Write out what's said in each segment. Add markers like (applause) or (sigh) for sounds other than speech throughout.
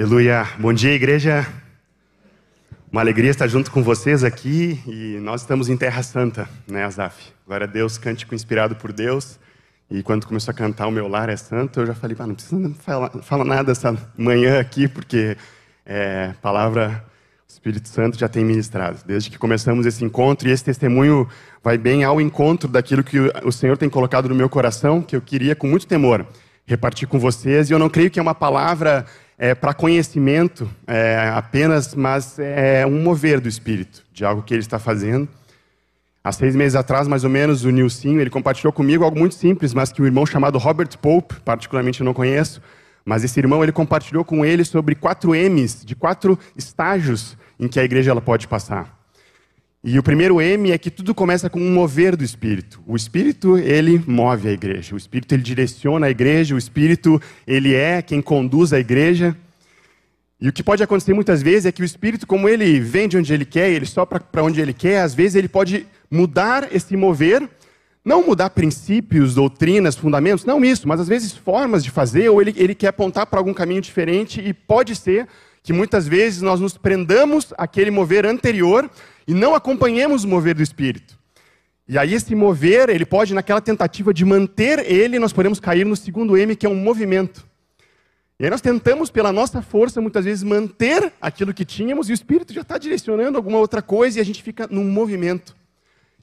Aleluia. Bom dia, igreja. Uma alegria estar junto com vocês aqui e nós estamos em Terra Santa, né, Azaf? Glória a Deus, cântico inspirado por Deus. E quando começou a cantar O Meu Lar é Santo, eu já falei, ah, não precisa falar, falar nada essa manhã aqui, porque é, palavra o Espírito Santo já tem ministrado. Desde que começamos esse encontro, e esse testemunho vai bem ao encontro daquilo que o Senhor tem colocado no meu coração, que eu queria com muito temor repartir com vocês. E eu não creio que é uma palavra é, para conhecimento é, apenas, mas é um mover do Espírito, de algo que ele está fazendo. Há seis meses atrás, mais ou menos, o Nilcinho, ele compartilhou comigo algo muito simples, mas que um irmão chamado Robert Pope, particularmente eu não conheço, mas esse irmão, ele compartilhou com ele sobre quatro M's, de quatro estágios em que a igreja ela pode passar. E o primeiro M é que tudo começa com um mover do Espírito. O Espírito, ele move a igreja. O Espírito, ele direciona a igreja. O Espírito, ele é quem conduz a igreja. E o que pode acontecer muitas vezes é que o Espírito, como ele vem de onde ele quer, ele sopra para onde ele quer, às vezes ele pode mudar esse mover, não mudar princípios, doutrinas, fundamentos, não isso, mas às vezes formas de fazer, ou ele, ele quer apontar para algum caminho diferente, e pode ser que muitas vezes nós nos prendamos àquele mover anterior e não acompanhemos o mover do Espírito. E aí esse mover, ele pode, naquela tentativa de manter ele, nós podemos cair no segundo M, que é um movimento. E aí nós tentamos, pela nossa força, muitas vezes manter aquilo que tínhamos, e o Espírito já está direcionando alguma outra coisa, e a gente fica num movimento.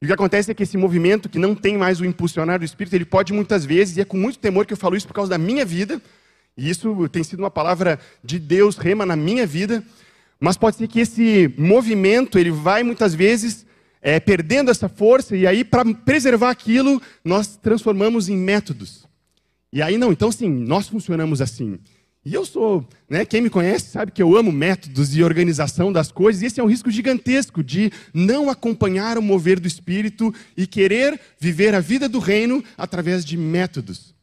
E o que acontece é que esse movimento, que não tem mais o impulsionar do Espírito, ele pode muitas vezes, e é com muito temor que eu falo isso por causa da minha vida, e isso tem sido uma palavra de Deus, rema na minha vida, mas pode ser que esse movimento ele vai muitas vezes é, perdendo essa força e aí para preservar aquilo nós transformamos em métodos. E aí não, então sim, nós funcionamos assim. E eu sou, né, quem me conhece sabe que eu amo métodos e organização das coisas, e esse é um risco gigantesco de não acompanhar o mover do espírito e querer viver a vida do reino através de métodos.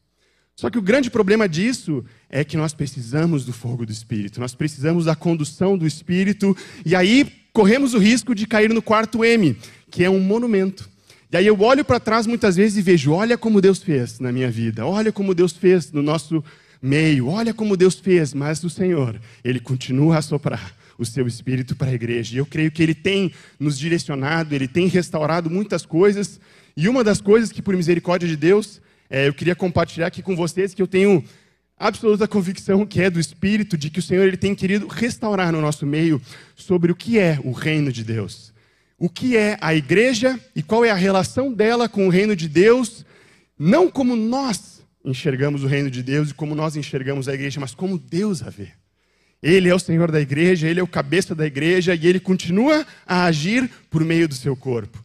Só que o grande problema disso é que nós precisamos do fogo do Espírito, nós precisamos da condução do Espírito, e aí corremos o risco de cair no quarto M, que é um monumento. E aí eu olho para trás muitas vezes e vejo: olha como Deus fez na minha vida, olha como Deus fez no nosso meio, olha como Deus fez, mas o Senhor, Ele continua a soprar o seu Espírito para a igreja. E eu creio que Ele tem nos direcionado, Ele tem restaurado muitas coisas, e uma das coisas que, por misericórdia de Deus, é, eu queria compartilhar aqui com vocês que eu tenho absoluta convicção que é do Espírito, de que o Senhor ele tem querido restaurar no nosso meio sobre o que é o reino de Deus. O que é a igreja e qual é a relação dela com o reino de Deus, não como nós enxergamos o reino de Deus e como nós enxergamos a igreja, mas como Deus a vê. Ele é o Senhor da igreja, ele é o cabeça da igreja e ele continua a agir por meio do seu corpo.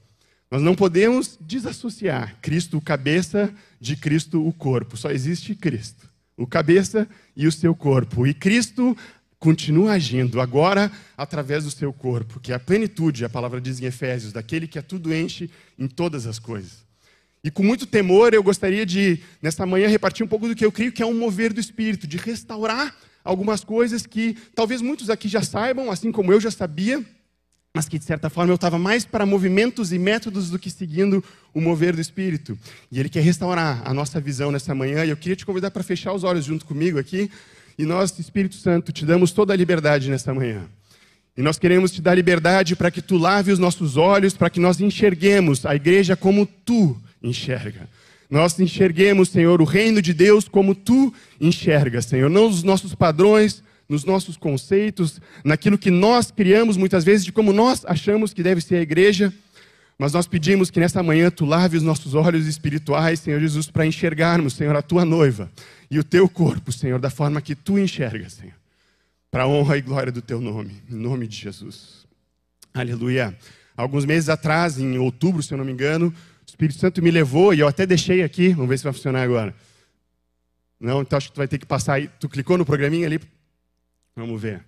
Nós não podemos desassociar Cristo, o cabeça, de Cristo, o corpo. Só existe Cristo, o cabeça e o seu corpo. E Cristo continua agindo agora através do seu corpo, que é a plenitude, a palavra diz em Efésios, daquele que a tudo enche em todas as coisas. E com muito temor, eu gostaria de, nesta manhã, repartir um pouco do que eu creio que é um mover do Espírito, de restaurar algumas coisas que talvez muitos aqui já saibam, assim como eu já sabia, mas que de certa forma eu estava mais para movimentos e métodos do que seguindo o mover do Espírito. E Ele quer restaurar a nossa visão nessa manhã, e eu queria te convidar para fechar os olhos junto comigo aqui, e nós, Espírito Santo, te damos toda a liberdade nessa manhã. E nós queremos te dar liberdade para que tu lave os nossos olhos, para que nós enxerguemos a igreja como tu enxerga. Nós enxerguemos, Senhor, o reino de Deus como tu enxergas, Senhor, não os nossos padrões, nos nossos conceitos, naquilo que nós criamos muitas vezes de como nós achamos que deve ser a igreja. Mas nós pedimos que nessa manhã tu lave os nossos olhos espirituais, Senhor Jesus, para enxergarmos, Senhor, a tua noiva e o teu corpo, Senhor, da forma que tu enxergas, Senhor. Para a honra e glória do teu nome, em nome de Jesus. Aleluia. Alguns meses atrás, em outubro, se eu não me engano, o Espírito Santo me levou e eu até deixei aqui, vamos ver se vai funcionar agora. Não, então acho que tu vai ter que passar aí. Tu clicou no programinha ali Vamos ver.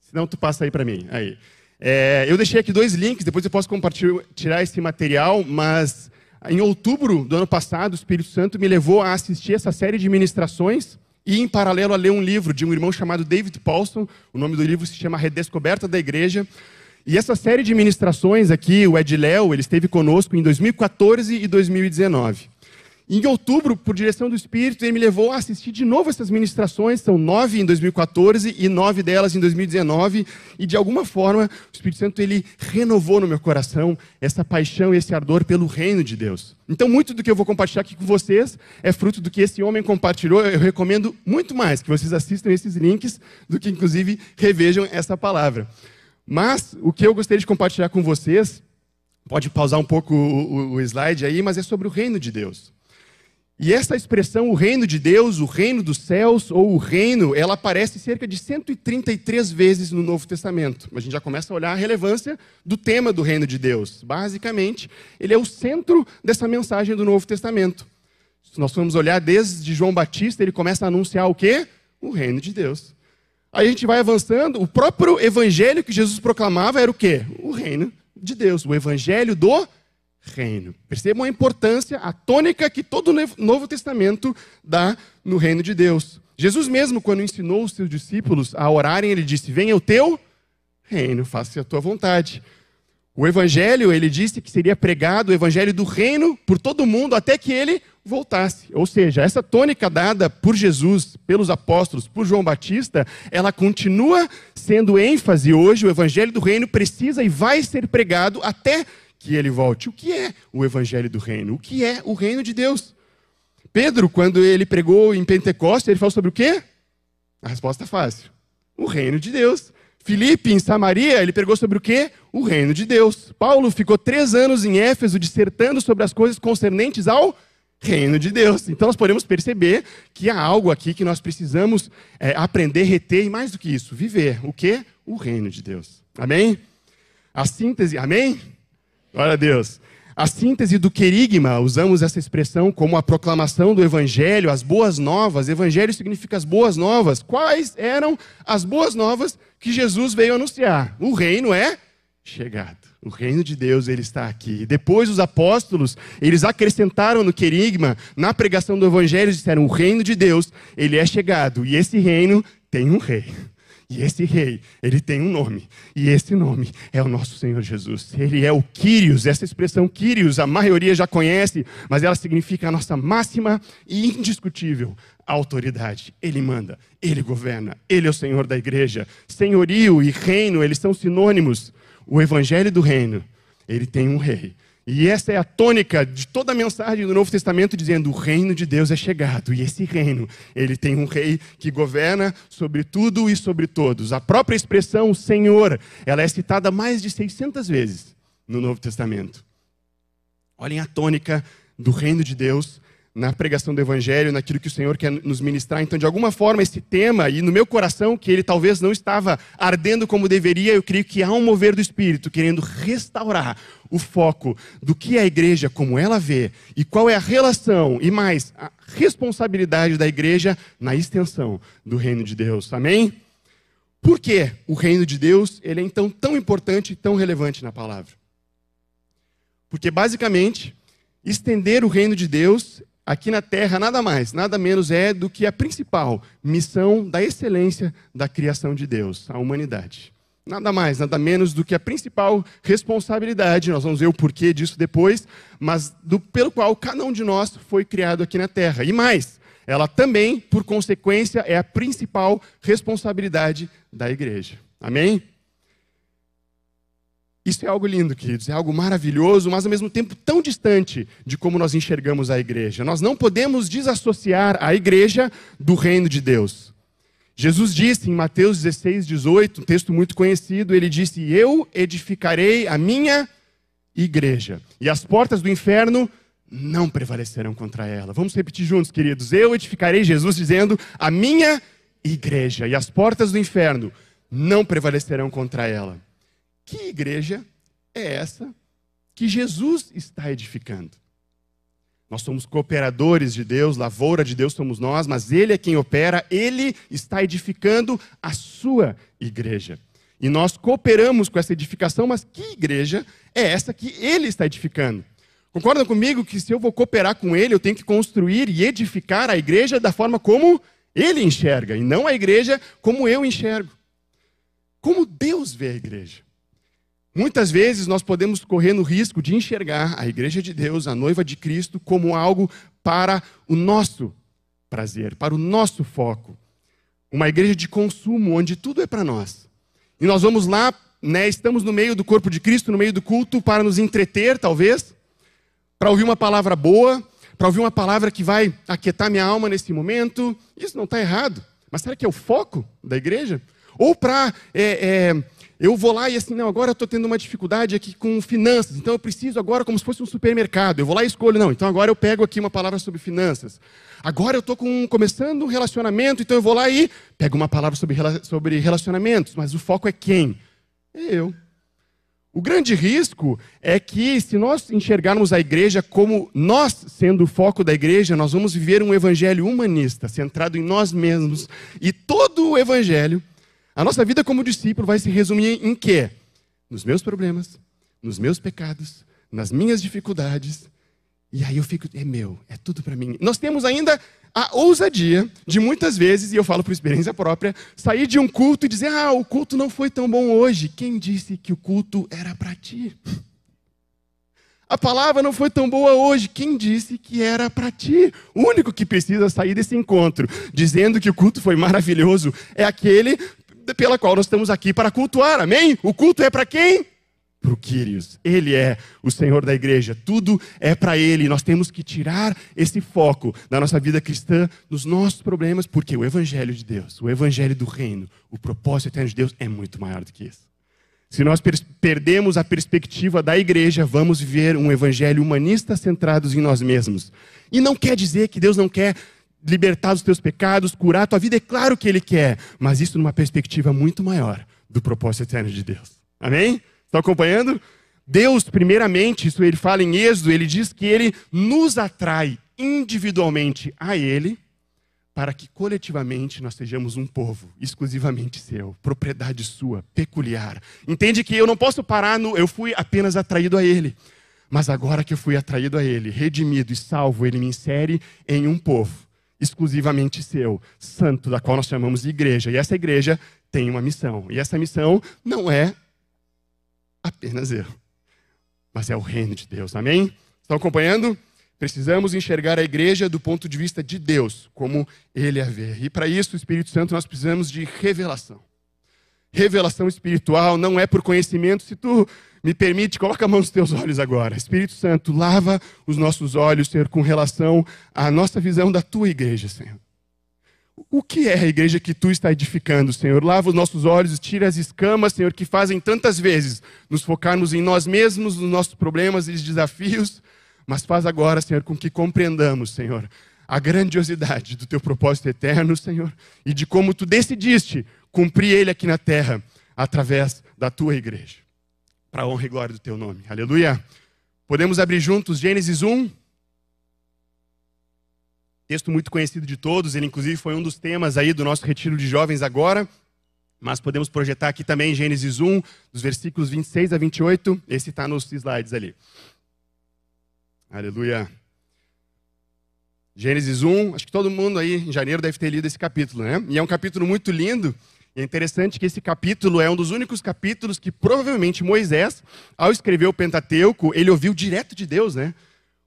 Senão tu passa aí para mim. Aí. É, eu deixei aqui dois links, depois eu posso compartilhar esse material, mas em outubro do ano passado, o Espírito Santo me levou a assistir essa série de ministrações e, em paralelo, a ler um livro de um irmão chamado David Paulson. O nome do livro se chama Redescoberta da Igreja. E essa série de ministrações aqui, o Ed Léo, ele esteve conosco em 2014 e 2019. Em outubro, por direção do Espírito, ele me levou a assistir de novo essas ministrações, são nove em 2014 e nove delas em 2019, e de alguma forma o Espírito Santo ele renovou no meu coração essa paixão e esse ardor pelo reino de Deus. Então, muito do que eu vou compartilhar aqui com vocês é fruto do que esse homem compartilhou. Eu recomendo muito mais que vocês assistam esses links do que, inclusive, revejam essa palavra. Mas o que eu gostaria de compartilhar com vocês, pode pausar um pouco o, o, o slide aí, mas é sobre o reino de Deus. E essa expressão, o reino de Deus, o reino dos céus ou o reino, ela aparece cerca de 133 vezes no Novo Testamento. A gente já começa a olhar a relevância do tema do reino de Deus. Basicamente, ele é o centro dessa mensagem do Novo Testamento. Se nós formos olhar desde João Batista, ele começa a anunciar o quê? O reino de Deus. Aí a gente vai avançando, o próprio evangelho que Jesus proclamava era o quê? O reino de Deus, o evangelho do reino. Percebam a importância, a tônica que todo o Novo Testamento dá no reino de Deus. Jesus mesmo, quando ensinou os seus discípulos a orarem, ele disse: Venha o teu reino, faça a tua vontade. O evangelho, ele disse que seria pregado o evangelho do reino por todo mundo até que ele voltasse. Ou seja, essa tônica dada por Jesus, pelos apóstolos, por João Batista, ela continua sendo ênfase hoje. O evangelho do reino precisa e vai ser pregado até que ele volte. O que é o evangelho do reino? O que é o reino de Deus? Pedro, quando ele pregou em Pentecostes, ele falou sobre o quê? A resposta é fácil: o reino de Deus. Filipe, em Samaria, ele pregou sobre o quê? O reino de Deus. Paulo ficou três anos em Éfeso dissertando sobre as coisas concernentes ao reino de Deus. Então nós podemos perceber que há algo aqui que nós precisamos é, aprender, reter e mais do que isso, viver. O que? O reino de Deus. Amém? A síntese, amém? Glória a Deus. A síntese do querigma, usamos essa expressão como a proclamação do evangelho, as boas novas. Evangelho significa as boas novas. Quais eram as boas novas que Jesus veio anunciar? O reino é chegado. O reino de Deus ele está aqui. Depois os apóstolos, eles acrescentaram no querigma, na pregação do evangelho, disseram: "O reino de Deus, ele é chegado, e esse reino tem um rei". E esse rei, ele tem um nome. E esse nome é o nosso Senhor Jesus. Ele é o Quírios. Essa expressão Quírios, a maioria já conhece, mas ela significa a nossa máxima e indiscutível autoridade. Ele manda, ele governa, ele é o Senhor da igreja. Senhorio e reino, eles são sinônimos. O evangelho do reino, ele tem um rei. E essa é a tônica de toda a mensagem do Novo Testamento, dizendo: o reino de Deus é chegado. E esse reino, ele tem um rei que governa sobre tudo e sobre todos. A própria expressão Senhor, ela é citada mais de 600 vezes no Novo Testamento. Olhem a tônica do reino de Deus na pregação do Evangelho, naquilo que o Senhor quer nos ministrar. Então, de alguma forma, esse tema, e no meu coração, que ele talvez não estava ardendo como deveria, eu creio que há um mover do Espírito querendo restaurar o foco do que é a igreja, como ela vê, e qual é a relação, e mais, a responsabilidade da igreja na extensão do reino de Deus. Amém? Por que o reino de Deus ele é então tão importante e tão relevante na palavra? Porque, basicamente, estender o reino de Deus aqui na terra nada mais, nada menos é do que a principal missão da excelência da criação de Deus, a humanidade. Nada mais, nada menos do que a principal responsabilidade, nós vamos ver o porquê disso depois, mas do, pelo qual cada um de nós foi criado aqui na terra. E mais, ela também, por consequência, é a principal responsabilidade da igreja. Amém? Isso é algo lindo, queridos, é algo maravilhoso, mas ao mesmo tempo tão distante de como nós enxergamos a igreja. Nós não podemos desassociar a igreja do reino de Deus. Jesus disse em Mateus 16, 18, um texto muito conhecido, ele disse: Eu edificarei a minha igreja, e as portas do inferno não prevalecerão contra ela. Vamos repetir juntos, queridos. Eu edificarei, Jesus dizendo, a minha igreja, e as portas do inferno não prevalecerão contra ela. Que igreja é essa que Jesus está edificando? Nós somos cooperadores de Deus, lavoura de Deus somos nós, mas Ele é quem opera, Ele está edificando a sua igreja. E nós cooperamos com essa edificação, mas que igreja é essa que Ele está edificando? Concordam comigo que se eu vou cooperar com Ele, eu tenho que construir e edificar a igreja da forma como Ele enxerga, e não a igreja como eu enxergo. Como Deus vê a igreja. Muitas vezes nós podemos correr no risco de enxergar a igreja de Deus, a noiva de Cristo, como algo para o nosso prazer, para o nosso foco. Uma igreja de consumo, onde tudo é para nós. E nós vamos lá, né, estamos no meio do corpo de Cristo, no meio do culto, para nos entreter, talvez, para ouvir uma palavra boa, para ouvir uma palavra que vai aquietar minha alma nesse momento. Isso não está errado. Mas será que é o foco da igreja? Ou para. É, é, eu vou lá e assim, não, agora eu estou tendo uma dificuldade aqui com finanças, então eu preciso agora como se fosse um supermercado. Eu vou lá e escolho, não, então agora eu pego aqui uma palavra sobre finanças. Agora eu estou começando um relacionamento, então eu vou lá e pego uma palavra sobre, sobre relacionamentos, mas o foco é quem? É eu. O grande risco é que, se nós enxergarmos a igreja como nós sendo o foco da igreja, nós vamos viver um evangelho humanista, centrado em nós mesmos. E todo o evangelho, a nossa vida como discípulo, vai se resumir em quê? Nos meus problemas, nos meus pecados, nas minhas dificuldades. E aí eu fico, é meu, é tudo para mim. Nós temos ainda a ousadia de muitas vezes, e eu falo por experiência própria, sair de um culto e dizer: Ah, o culto não foi tão bom hoje. Quem disse que o culto era para ti? A palavra não foi tão boa hoje. Quem disse que era para ti? O único que precisa sair desse encontro dizendo que o culto foi maravilhoso é aquele pela qual nós estamos aqui para cultuar. Amém? O culto é para quem? para o Quírios. Ele é o Senhor da igreja. Tudo é para Ele. Nós temos que tirar esse foco da nossa vida cristã nos nossos problemas, porque o Evangelho de Deus, o Evangelho do Reino, o propósito eterno de Deus é muito maior do que isso. Se nós perdemos a perspectiva da igreja, vamos viver um evangelho humanista centrados em nós mesmos. E não quer dizer que Deus não quer libertar os teus pecados, curar a tua vida, é claro que Ele quer, mas isso numa perspectiva muito maior do propósito eterno de Deus. Amém? Estão acompanhando? Deus, primeiramente, isso ele fala em Êxodo, ele diz que ele nos atrai individualmente a Ele, para que coletivamente nós sejamos um povo exclusivamente seu, propriedade sua, peculiar. Entende que eu não posso parar no eu fui apenas atraído a Ele, mas agora que eu fui atraído a Ele, redimido e salvo, Ele me insere em um povo exclusivamente seu, santo, da qual nós chamamos de igreja. E essa igreja tem uma missão. E essa missão não é apenas eu. Mas é o reino de Deus. Amém? Estão acompanhando? Precisamos enxergar a igreja do ponto de vista de Deus, como ele a vê. E para isso, o Espírito Santo, nós precisamos de revelação. Revelação espiritual não é por conhecimento. Se tu me permite, coloca a mão nos teus olhos agora. Espírito Santo, lava os nossos olhos, Senhor, com relação à nossa visão da tua igreja, Senhor. O que é a igreja que tu está edificando, Senhor? Lava os nossos olhos, tira as escamas, Senhor, que fazem tantas vezes nos focarmos em nós mesmos, nos nossos problemas e desafios, mas faz agora, Senhor, com que compreendamos, Senhor, a grandiosidade do teu propósito eterno, Senhor, e de como tu decidiste cumprir ele aqui na terra através da tua igreja. Para a honra e glória do teu nome. Aleluia. Podemos abrir juntos Gênesis 1, Texto muito conhecido de todos, ele inclusive foi um dos temas aí do nosso retiro de jovens agora. Mas podemos projetar aqui também Gênesis 1, dos versículos 26 a 28. Esse está nos slides ali. Aleluia. Gênesis 1, acho que todo mundo aí em janeiro deve ter lido esse capítulo, né? E é um capítulo muito lindo. E é interessante que esse capítulo é um dos únicos capítulos que provavelmente Moisés, ao escrever o Pentateuco, ele ouviu direto de Deus, né?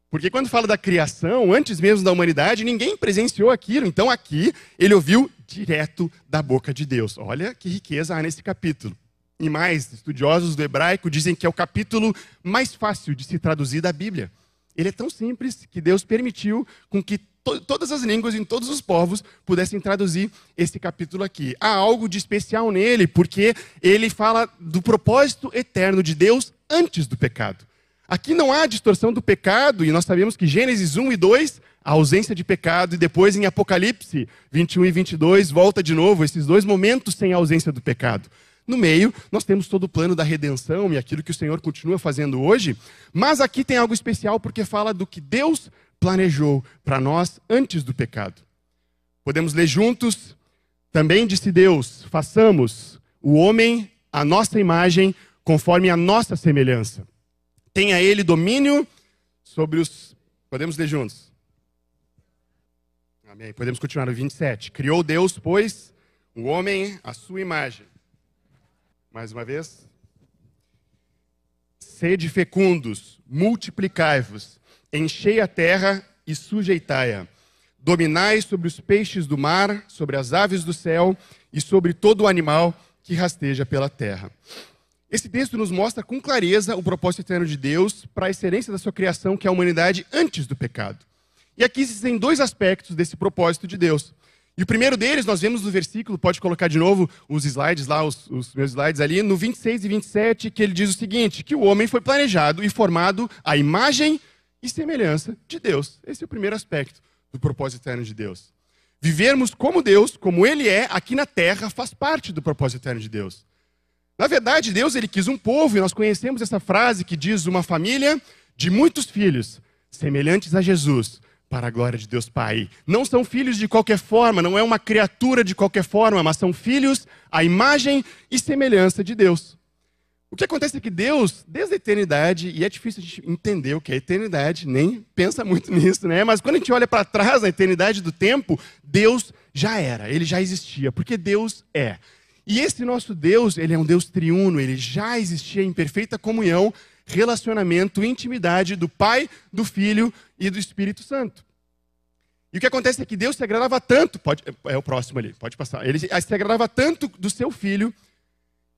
Porque quando fala da criação, antes mesmo da humanidade, ninguém presenciou aquilo. Então aqui ele ouviu direto da boca de Deus. Olha que riqueza há nesse capítulo. E mais, estudiosos do hebraico dizem que é o capítulo mais fácil de se traduzir da Bíblia. Ele é tão simples que Deus permitiu com que to todas as línguas em todos os povos pudessem traduzir esse capítulo aqui. Há algo de especial nele, porque ele fala do propósito eterno de Deus antes do pecado. Aqui não há distorção do pecado, e nós sabemos que Gênesis 1 e 2, a ausência de pecado, e depois em Apocalipse 21 e 22, volta de novo, esses dois momentos sem ausência do pecado. No meio, nós temos todo o plano da redenção e aquilo que o Senhor continua fazendo hoje, mas aqui tem algo especial porque fala do que Deus planejou para nós antes do pecado. Podemos ler juntos? Também disse Deus: façamos o homem a nossa imagem, conforme a nossa semelhança tenha ele domínio sobre os. Podemos ler juntos? Amém. Podemos continuar no 27. Criou Deus, pois, o homem à sua imagem. Mais uma vez. Sede fecundos, multiplicai-vos, enchei a terra e sujeitai-a. Dominai sobre os peixes do mar, sobre as aves do céu e sobre todo o animal que rasteja pela terra. Esse texto nos mostra com clareza o propósito eterno de Deus para a excelência da sua criação, que é a humanidade antes do pecado. E aqui existem dois aspectos desse propósito de Deus. E o primeiro deles, nós vemos no versículo, pode colocar de novo os slides lá, os, os, meus slides ali, no 26 e 27, que ele diz o seguinte: que o homem foi planejado e formado à imagem e semelhança de Deus. Esse é o primeiro aspecto do propósito eterno de Deus. Vivermos como Deus, como Ele é, aqui na terra, faz parte do propósito eterno de Deus. Na verdade, Deus ele quis um povo, e nós conhecemos essa frase que diz uma família de muitos filhos, semelhantes a Jesus, para a glória de Deus Pai. Não são filhos de qualquer forma, não é uma criatura de qualquer forma, mas são filhos à imagem e semelhança de Deus. O que acontece é que Deus, desde a eternidade, e é difícil a gente entender o que é eternidade, nem pensa muito (laughs) nisso, né? Mas quando a gente olha para trás na eternidade do tempo, Deus já era, ele já existia, porque Deus é. E esse nosso Deus, ele é um Deus triuno, ele já existia em perfeita comunhão, relacionamento, intimidade do Pai, do Filho e do Espírito Santo. E o que acontece é que Deus se agradava tanto, pode, é o próximo ali, pode passar. Ele se agradava tanto do seu filho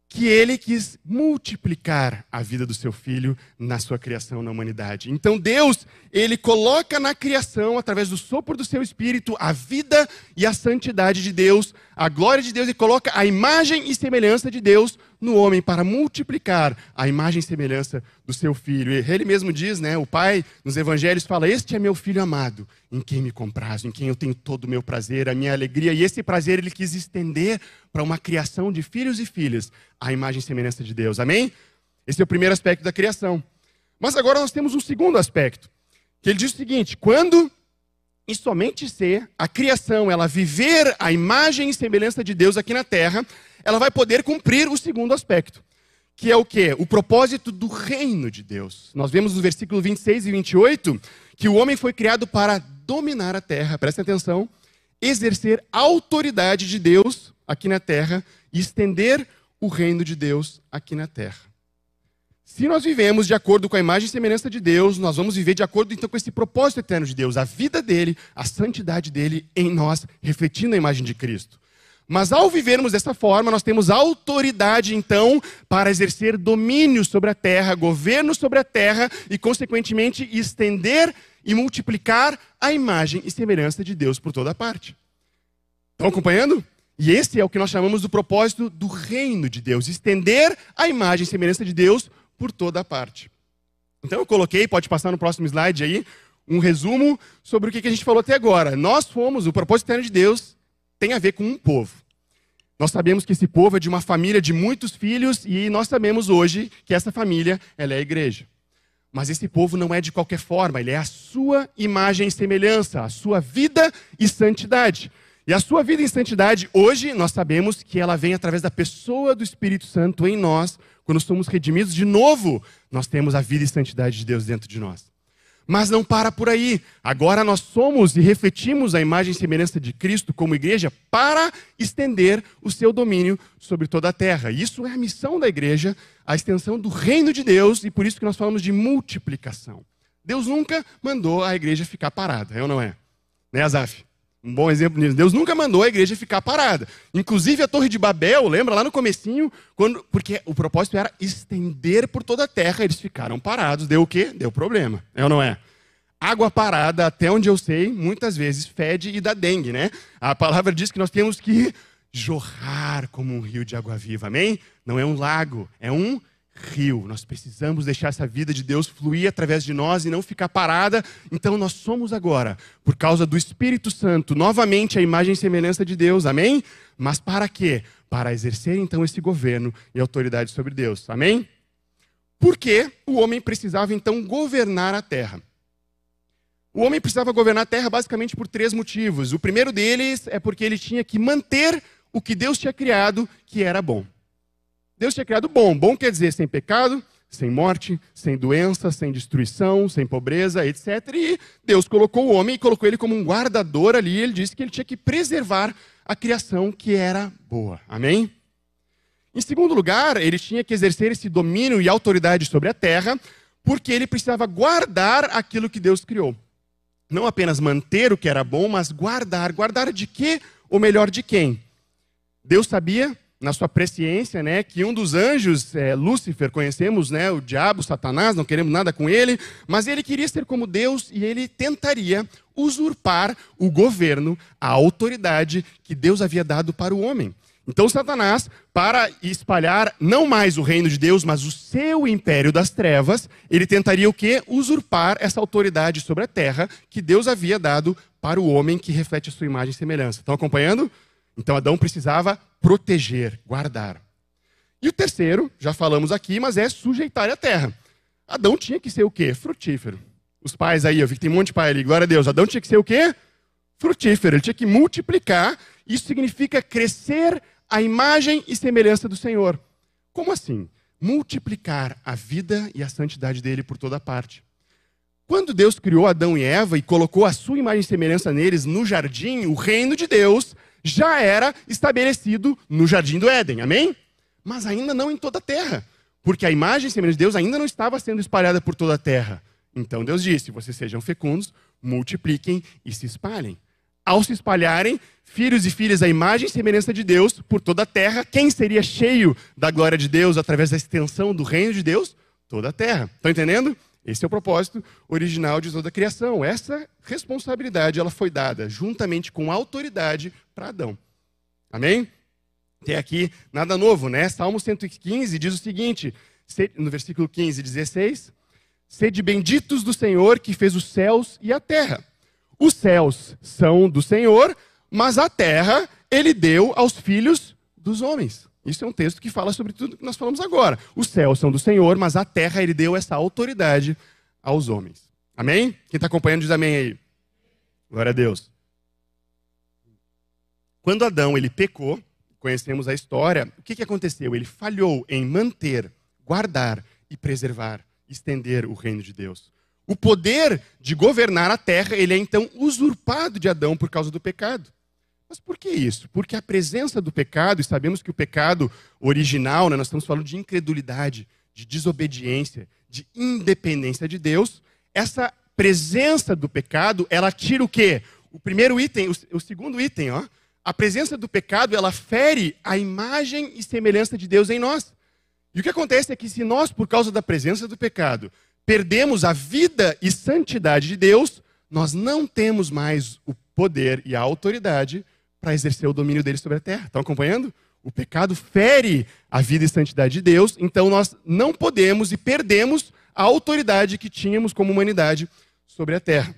que ele quis multiplicar a vida do seu filho na sua criação na humanidade. Então Deus, ele coloca na criação, através do sopro do seu espírito, a vida e a santidade de Deus, a glória de Deus e coloca a imagem e semelhança de Deus no homem para multiplicar a imagem e semelhança do seu filho. E ele mesmo diz, né, o pai nos evangelhos fala: "Este é meu filho amado, em quem me comprazo, em quem eu tenho todo o meu prazer, a minha alegria". E esse prazer ele quis estender para uma criação de filhos e filhas, a imagem e semelhança de Deus. Amém? Esse é o primeiro aspecto da criação. Mas agora nós temos um segundo aspecto, que ele diz o seguinte: quando e somente se a criação ela viver a imagem e semelhança de Deus aqui na terra, ela vai poder cumprir o segundo aspecto, que é o que? O propósito do reino de Deus. Nós vemos no versículo 26 e 28 que o homem foi criado para dominar a terra, presta atenção, exercer a autoridade de Deus aqui na terra e estender o reino de Deus aqui na terra. Se nós vivemos de acordo com a imagem e semelhança de Deus, nós vamos viver de acordo então com esse propósito eterno de Deus, a vida dele, a santidade dele em nós, refletindo a imagem de Cristo. Mas ao vivermos dessa forma, nós temos autoridade então para exercer domínio sobre a terra, governo sobre a terra e, consequentemente, estender e multiplicar a imagem e semelhança de Deus por toda parte. Estão acompanhando? E esse é o que nós chamamos do propósito do reino de Deus, estender a imagem e semelhança de Deus por toda parte. Então eu coloquei, pode passar no próximo slide aí, um resumo sobre o que a gente falou até agora. Nós fomos, o propósito eterno de Deus tem a ver com um povo. Nós sabemos que esse povo é de uma família de muitos filhos e nós sabemos hoje que essa família ela é a igreja. Mas esse povo não é de qualquer forma, ele é a sua imagem e semelhança, a sua vida e santidade. E a sua vida em santidade, hoje, nós sabemos que ela vem através da pessoa do Espírito Santo em nós. Quando somos redimidos de novo, nós temos a vida e santidade de Deus dentro de nós. Mas não para por aí. Agora nós somos e refletimos a imagem e semelhança de Cristo como igreja para estender o seu domínio sobre toda a terra. Isso é a missão da igreja, a extensão do reino de Deus, e por isso que nós falamos de multiplicação. Deus nunca mandou a igreja ficar parada, é ou não é? Né, Azaf? Um bom exemplo nisso. Deus nunca mandou a igreja ficar parada. Inclusive a Torre de Babel, lembra lá no comecinho, quando, porque o propósito era estender por toda a terra, eles ficaram parados. Deu o quê? Deu problema. É ou não é? Água parada, até onde eu sei, muitas vezes fede e dá dengue, né? A palavra diz que nós temos que jorrar como um rio de água viva, amém? Não é um lago, é um rio. Nós precisamos deixar essa vida de Deus fluir através de nós e não ficar parada. Então nós somos agora, por causa do Espírito Santo, novamente a imagem e semelhança de Deus. Amém? Mas para quê? Para exercer então esse governo e autoridade sobre Deus. Amém? Porque o homem precisava então governar a terra. O homem precisava governar a terra basicamente por três motivos. O primeiro deles é porque ele tinha que manter o que Deus tinha criado, que era bom. Deus tinha criado bom. Bom quer dizer sem pecado, sem morte, sem doença, sem destruição, sem pobreza, etc. E Deus colocou o homem e colocou ele como um guardador ali. Ele disse que ele tinha que preservar a criação que era boa. Amém? Em segundo lugar, ele tinha que exercer esse domínio e autoridade sobre a terra, porque ele precisava guardar aquilo que Deus criou. Não apenas manter o que era bom, mas guardar. Guardar de quê? Ou melhor, de quem? Deus sabia na sua presciência, né, que um dos anjos, é, Lúcifer, conhecemos, né, o diabo, Satanás, não queremos nada com ele, mas ele queria ser como Deus e ele tentaria usurpar o governo, a autoridade que Deus havia dado para o homem. Então, Satanás, para espalhar não mais o reino de Deus, mas o seu império das trevas, ele tentaria o quê? Usurpar essa autoridade sobre a terra que Deus havia dado para o homem que reflete a sua imagem e semelhança. Estão acompanhando? Então Adão precisava proteger, guardar. E o terceiro, já falamos aqui, mas é sujeitar a terra. Adão tinha que ser o quê? Frutífero. Os pais aí, eu vi que tem um monte de pai ali, glória a Deus. Adão tinha que ser o quê? Frutífero. Ele tinha que multiplicar. Isso significa crescer a imagem e semelhança do Senhor. Como assim? Multiplicar a vida e a santidade dele por toda parte. Quando Deus criou Adão e Eva e colocou a sua imagem e semelhança neles no jardim, o reino de Deus já era estabelecido no jardim do Éden, amém? Mas ainda não em toda a terra, porque a imagem e semelhança de Deus ainda não estava sendo espalhada por toda a terra. Então Deus disse: vocês sejam fecundos, multipliquem e se espalhem. Ao se espalharem, filhos e filhas da imagem e semelhança de Deus por toda a terra, quem seria cheio da glória de Deus através da extensão do reino de Deus? Toda a terra. Estão entendendo? Esse é o propósito original de toda a criação. Essa responsabilidade ela foi dada juntamente com autoridade para Adão. Amém? Tem aqui nada novo, né? Salmo 115 diz o seguinte, no versículo 15 e 16: Sede benditos do Senhor que fez os céus e a terra. Os céus são do Senhor, mas a terra ele deu aos filhos dos homens. Isso é um texto que fala sobre tudo que nós falamos agora. Os céus são do Senhor, mas a terra ele deu essa autoridade aos homens. Amém? Quem está acompanhando diz amém aí. Glória a Deus. Quando Adão ele pecou, conhecemos a história, o que, que aconteceu? Ele falhou em manter, guardar e preservar, estender o reino de Deus. O poder de governar a terra, ele é então usurpado de Adão por causa do pecado. Mas por que isso? Porque a presença do pecado, e sabemos que o pecado original, né, nós estamos falando de incredulidade, de desobediência, de independência de Deus, essa presença do pecado, ela tira o quê? O primeiro item, o, o segundo item, ó. A presença do pecado, ela fere a imagem e semelhança de Deus em nós. E o que acontece é que se nós, por causa da presença do pecado, perdemos a vida e santidade de Deus, nós não temos mais o poder e a autoridade para exercer o domínio dele sobre a terra. Estão acompanhando? O pecado fere a vida e santidade de Deus, então nós não podemos e perdemos a autoridade que tínhamos como humanidade sobre a terra.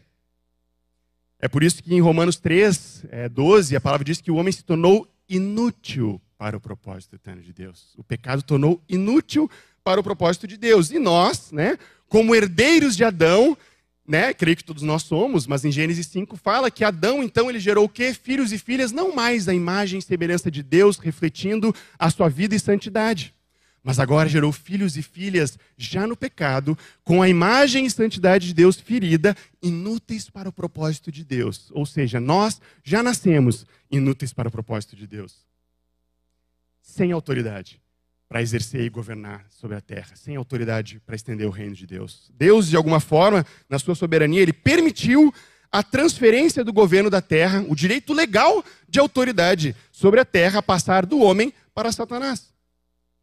É por isso que em Romanos 3, é, 12, a palavra diz que o homem se tornou inútil para o propósito eterno de Deus. O pecado tornou inútil para o propósito de Deus. E nós, né, como herdeiros de Adão, né? Creio que todos nós somos, mas em Gênesis 5 fala que Adão, então, ele gerou o quê? Filhos e filhas, não mais a imagem e semelhança de Deus, refletindo a sua vida e santidade. Mas agora gerou filhos e filhas já no pecado, com a imagem e santidade de Deus ferida, inúteis para o propósito de Deus. Ou seja, nós já nascemos inúteis para o propósito de Deus. Sem autoridade para exercer e governar sobre a terra, sem autoridade para estender o reino de Deus. Deus, de alguma forma, na sua soberania, ele permitiu a transferência do governo da terra, o direito legal de autoridade sobre a terra passar do homem para Satanás.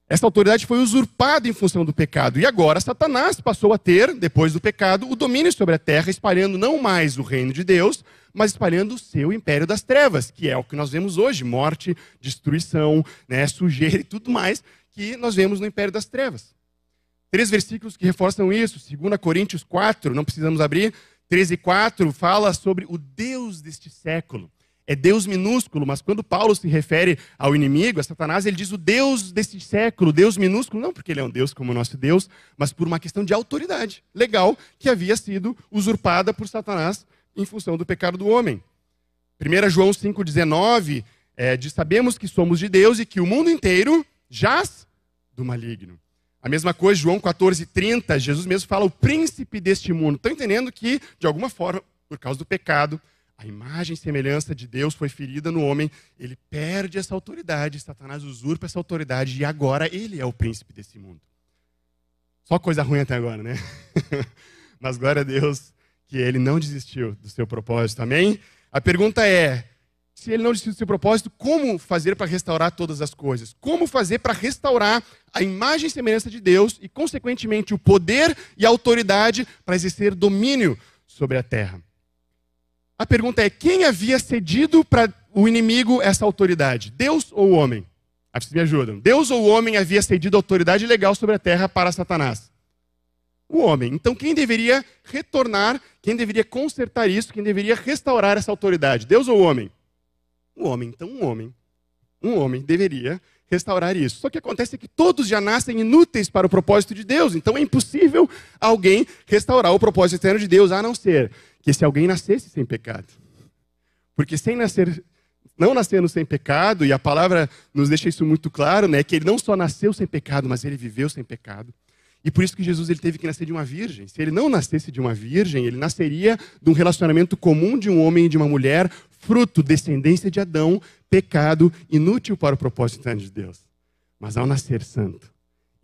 Essa autoridade foi usurpada em função do pecado. E agora Satanás passou a ter, depois do pecado, o domínio sobre a terra, espalhando não mais o reino de Deus, mas espalhando o seu império das trevas, que é o que nós vemos hoje: morte, destruição, né, sujeira e tudo mais, que nós vemos no Império das Trevas. Três versículos que reforçam isso. 2 Coríntios 4, não precisamos abrir. 13 e 4 fala sobre o Deus deste século. É Deus minúsculo, mas quando Paulo se refere ao inimigo, a Satanás, ele diz o Deus deste século, Deus minúsculo, não porque ele é um Deus como o nosso Deus, mas por uma questão de autoridade legal que havia sido usurpada por Satanás em função do pecado do homem. 1 João 5,19 é, diz: Sabemos que somos de Deus e que o mundo inteiro jaz do maligno. A mesma coisa, João 14, 30, Jesus mesmo fala o príncipe deste mundo. Estão entendendo que, de alguma forma, por causa do pecado, a imagem e semelhança de Deus foi ferida no homem, ele perde essa autoridade, Satanás usurpa essa autoridade e agora ele é o príncipe desse mundo. Só coisa ruim até agora, né? (laughs) Mas glória a Deus que ele não desistiu do seu propósito, amém? A pergunta é: se ele não desistiu do seu propósito, como fazer para restaurar todas as coisas? Como fazer para restaurar a imagem e semelhança de Deus e, consequentemente, o poder e a autoridade para exercer domínio sobre a terra? A pergunta é: quem havia cedido para o inimigo essa autoridade? Deus ou o homem? Aí vocês me ajudam. Deus ou o homem havia cedido autoridade legal sobre a terra para Satanás? O homem. Então quem deveria retornar, quem deveria consertar isso, quem deveria restaurar essa autoridade? Deus ou o homem? O homem. Então um homem. Um homem deveria restaurar isso. Só que acontece que todos já nascem inúteis para o propósito de Deus. Então é impossível alguém restaurar o propósito eterno de Deus, a não ser que se alguém nascesse sem pecado. Porque sem nascer, não nascendo sem pecado, e a palavra nos deixa isso muito claro, né, que ele não só nasceu sem pecado, mas ele viveu sem pecado. E por isso que Jesus ele teve que nascer de uma virgem. Se ele não nascesse de uma virgem, ele nasceria de um relacionamento comum de um homem e de uma mulher, fruto, descendência de Adão, pecado, inútil para o propósito de Deus. Mas ao nascer santo,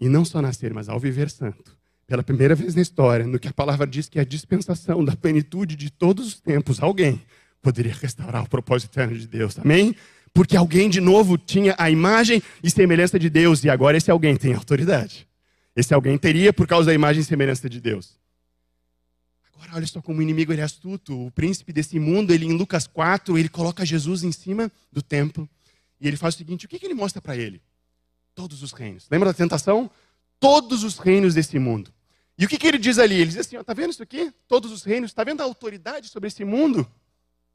e não só nascer, mas ao viver santo, pela primeira vez na história, no que a palavra diz que é a dispensação da plenitude de todos os tempos, alguém poderia restaurar o propósito eterno de Deus. Amém? Porque alguém de novo tinha a imagem e semelhança de Deus, e agora esse alguém tem autoridade. Esse alguém teria por causa da imagem e semelhança de Deus. Agora, olha só como o inimigo ele é astuto. O príncipe desse mundo, ele em Lucas 4, ele coloca Jesus em cima do templo. E ele faz o seguinte: o que, que ele mostra para ele? Todos os reinos. Lembra da tentação? Todos os reinos desse mundo. E o que, que ele diz ali? Ele diz assim: está vendo isso aqui? Todos os reinos, está vendo a autoridade sobre esse mundo?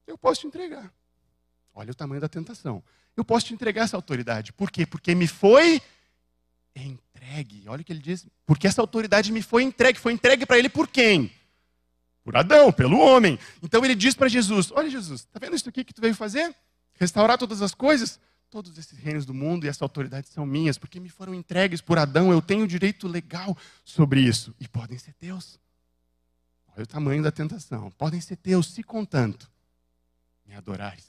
Eu posso te entregar. Olha o tamanho da tentação. Eu posso te entregar essa autoridade. Por quê? Porque me foi entregue. Olha o que ele diz. Porque essa autoridade me foi entregue. Foi entregue para ele por quem? Por Adão, pelo homem. Então ele diz para Jesus: Olha, Jesus, está vendo isso aqui que tu veio fazer? Restaurar todas as coisas? Todos esses reinos do mundo e essa autoridade são minhas, porque me foram entregues por Adão, eu tenho direito legal sobre isso. E podem ser teus. Olha o tamanho da tentação. Podem ser teus, se contanto me adorares.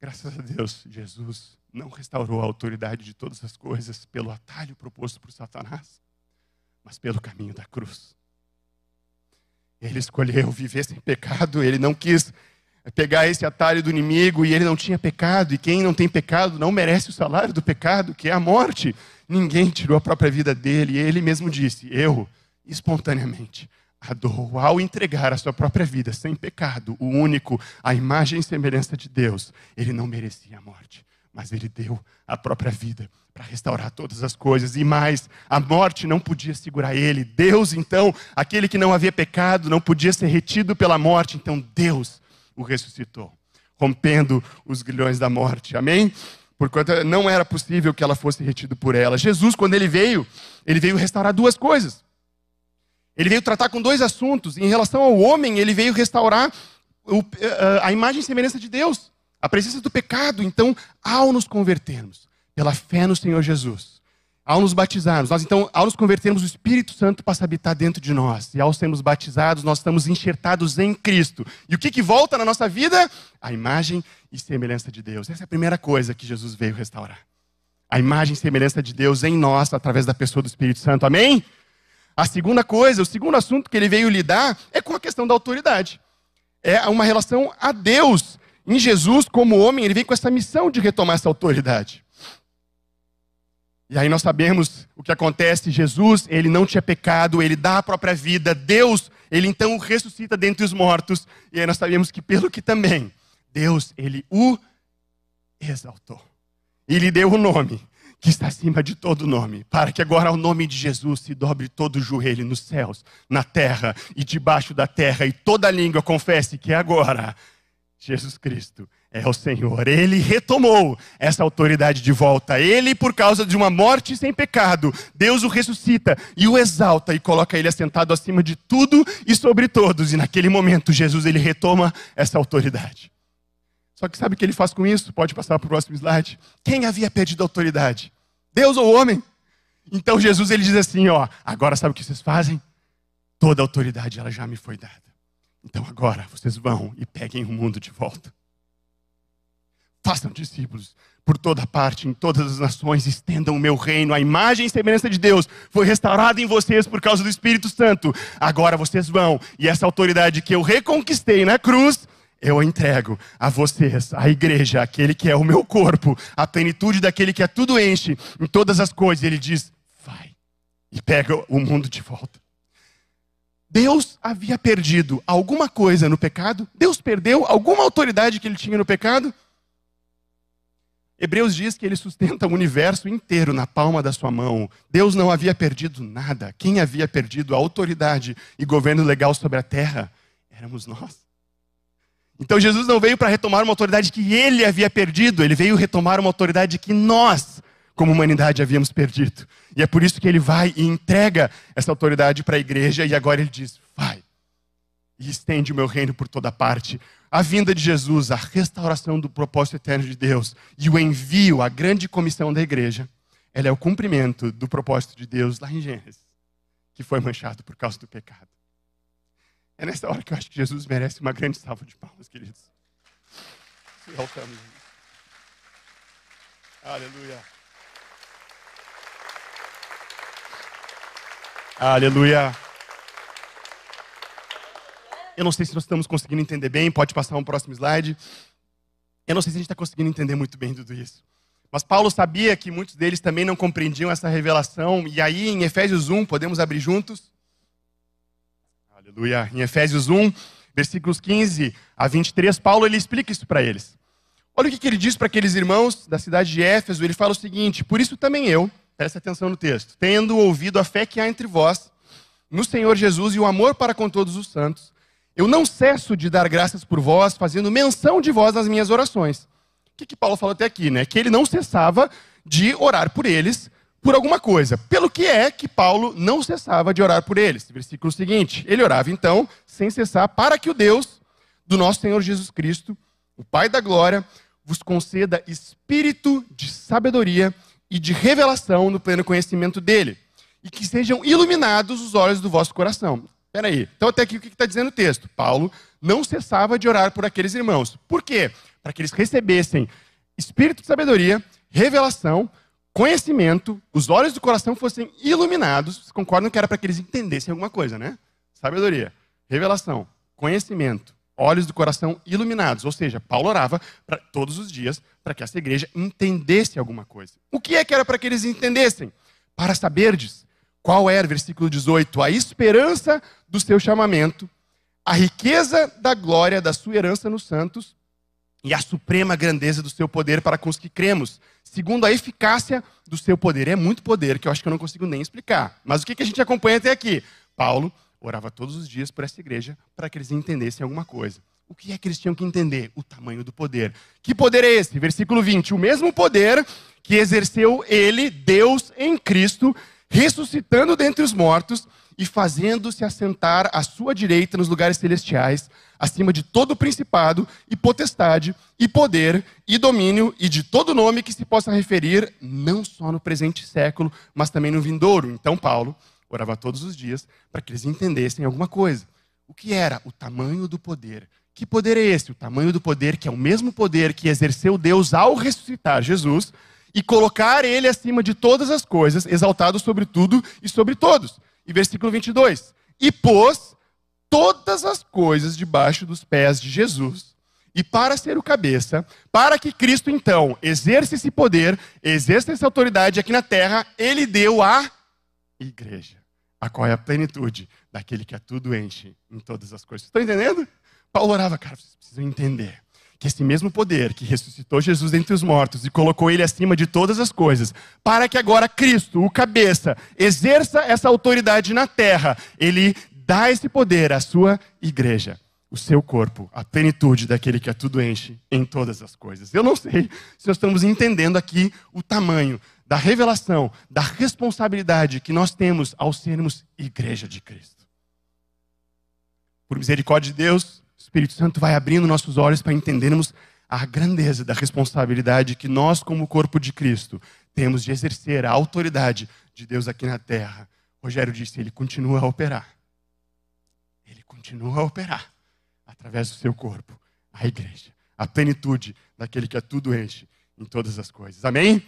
Graças a Deus, Jesus não restaurou a autoridade de todas as coisas pelo atalho proposto por Satanás, mas pelo caminho da cruz. Ele escolheu viver sem pecado, ele não quis pegar esse atalho do inimigo e ele não tinha pecado, e quem não tem pecado não merece o salário do pecado, que é a morte. Ninguém tirou a própria vida dele, e ele mesmo disse: Eu, espontaneamente, a dor ao entregar a sua própria vida sem pecado, o único, a imagem e semelhança de Deus, ele não merecia a morte, mas ele deu a própria vida para restaurar todas as coisas e mais, a morte não podia segurar ele. Deus, então, aquele que não havia pecado, não podia ser retido pela morte, então Deus o ressuscitou, rompendo os grilhões da morte. Amém? Porquanto não era possível que ela fosse retida por ela. Jesus, quando ele veio, ele veio restaurar duas coisas. Ele veio tratar com dois assuntos. Em relação ao homem, ele veio restaurar a imagem e semelhança de Deus, a presença do pecado. Então, ao nos convertermos pela fé no Senhor Jesus, ao nos batizarmos, nós então, ao nos convertermos, o Espírito Santo passa a habitar dentro de nós. E ao sermos batizados, nós estamos enxertados em Cristo. E o que, que volta na nossa vida? A imagem e semelhança de Deus. Essa é a primeira coisa que Jesus veio restaurar. A imagem e semelhança de Deus em nós, através da pessoa do Espírito Santo. Amém? A segunda coisa, o segundo assunto que ele veio lidar é com a questão da autoridade. É uma relação a Deus. Em Jesus, como homem, ele vem com essa missão de retomar essa autoridade. E aí nós sabemos o que acontece. Jesus, ele não tinha pecado, ele dá a própria vida. Deus, ele então ressuscita dentre os mortos. E aí nós sabemos que pelo que também, Deus, ele o exaltou. E lhe deu o nome que está acima de todo nome, para que agora ao nome de Jesus se dobre todo o joelho nos céus, na terra e debaixo da terra, e toda língua confesse que agora Jesus Cristo é o Senhor. Ele retomou essa autoridade de volta. Ele, por causa de uma morte sem pecado, Deus o ressuscita e o exalta e coloca ele assentado acima de tudo e sobre todos. E naquele momento, Jesus ele retoma essa autoridade. Só que sabe o que ele faz com isso? Pode passar para o próximo slide. Quem havia perdido a autoridade? Deus ou homem? Então Jesus ele diz assim, ó, agora sabe o que vocês fazem? Toda a autoridade ela já me foi dada. Então agora vocês vão e peguem o mundo de volta. Façam discípulos por toda parte, em todas as nações, estendam o meu reino. A imagem e semelhança de Deus foi restaurada em vocês por causa do Espírito Santo. Agora vocês vão, e essa autoridade que eu reconquistei na cruz, eu entrego a vocês, a igreja, aquele que é o meu corpo, a plenitude daquele que é tudo enche em todas as coisas. Ele diz: vai e pega o mundo de volta. Deus havia perdido alguma coisa no pecado? Deus perdeu alguma autoridade que ele tinha no pecado? Hebreus diz que ele sustenta o universo inteiro na palma da sua mão. Deus não havia perdido nada. Quem havia perdido a autoridade e governo legal sobre a terra éramos nós. Então Jesus não veio para retomar uma autoridade que ele havia perdido, ele veio retomar uma autoridade que nós, como humanidade, havíamos perdido. E é por isso que ele vai e entrega essa autoridade para a igreja e agora ele diz: vai e estende o meu reino por toda parte a vinda de Jesus, a restauração do propósito eterno de Deus e o envio, a grande comissão da igreja, ela é o cumprimento do propósito de Deus lá em Gênesis, que foi manchado por causa do pecado. É nessa hora que eu acho que Jesus merece uma grande salva de palmas, queridos. Aleluia. Aleluia. Eu não sei se nós estamos conseguindo entender bem, pode passar um próximo slide. Eu não sei se a gente está conseguindo entender muito bem tudo isso. Mas Paulo sabia que muitos deles também não compreendiam essa revelação, e aí em Efésios 1, podemos abrir juntos? Aleluia. Em Efésios 1, versículos 15 a 23, Paulo ele explica isso para eles. Olha o que, que ele diz para aqueles irmãos da cidade de Éfeso. Ele fala o seguinte: Por isso também eu, presta atenção no texto, tendo ouvido a fé que há entre vós, no Senhor Jesus e o amor para com todos os santos, eu não cesso de dar graças por vós, fazendo menção de vós nas minhas orações. O que, que Paulo falou até aqui, né? Que ele não cessava de orar por eles por alguma coisa. Pelo que é que Paulo não cessava de orar por eles? Versículo seguinte: ele orava então, sem cessar, para que o Deus do nosso Senhor Jesus Cristo, o Pai da glória, vos conceda espírito de sabedoria de revelação no pleno conhecimento dele, e que sejam iluminados os olhos do vosso coração Peraí, então até aqui o que está dizendo o texto? Paulo não cessava de orar por aqueles irmãos. Por quê? Para que eles recebessem espírito de sabedoria, revelação, conhecimento, os olhos do coração fossem iluminados. Vocês concordam que era para que eles entendessem alguma coisa, né? Sabedoria, revelação, conhecimento, olhos do coração iluminados. Ou seja, Paulo orava pra, todos os dias para que essa igreja entendesse alguma coisa. O que é que era para que eles entendessem? Para saberdes qual era, versículo 18, a esperança do seu chamamento, a riqueza da glória da sua herança nos santos e a suprema grandeza do seu poder para com os que cremos, segundo a eficácia do seu poder. É muito poder que eu acho que eu não consigo nem explicar. Mas o que a gente acompanha até aqui? Paulo orava todos os dias por essa igreja para que eles entendessem alguma coisa. O que é que eles tinham que entender? O tamanho do poder. Que poder é esse? Versículo 20. O mesmo poder que exerceu ele, Deus, em Cristo, ressuscitando dentre os mortos e fazendo-se assentar à sua direita nos lugares celestiais, acima de todo principado e potestade e poder e domínio e de todo nome que se possa referir, não só no presente século, mas também no vindouro. Então Paulo orava todos os dias para que eles entendessem alguma coisa. O que era o tamanho do poder? Que poder é esse? O tamanho do poder que é o mesmo poder que exerceu Deus ao ressuscitar Jesus, e colocar ele acima de todas as coisas, exaltado sobre tudo e sobre todos. E versículo 22. E pôs todas as coisas debaixo dos pés de Jesus. E para ser o cabeça, para que Cristo então exerça esse poder, exerça essa autoridade aqui na terra, ele deu a igreja, a qual é a plenitude daquele que a tudo enche em todas as coisas. Estão entendendo? Paulo orava, cara, vocês precisam entender que esse mesmo poder que ressuscitou Jesus dentre os mortos e colocou ele acima de todas as coisas, para que agora Cristo, o cabeça, exerça essa autoridade na terra, ele dá esse poder à sua igreja, o seu corpo, a plenitude daquele que a tudo enche em todas as coisas. Eu não sei se nós estamos entendendo aqui o tamanho da revelação, da responsabilidade que nós temos ao sermos igreja de Cristo. Por misericórdia de Deus, Espírito Santo vai abrindo nossos olhos para entendermos a grandeza da responsabilidade que nós, como corpo de Cristo, temos de exercer a autoridade de Deus aqui na terra. Rogério disse: Ele continua a operar. Ele continua a operar. através do seu corpo, a igreja, a plenitude daquele que a tudo enche em todas as coisas. Amém?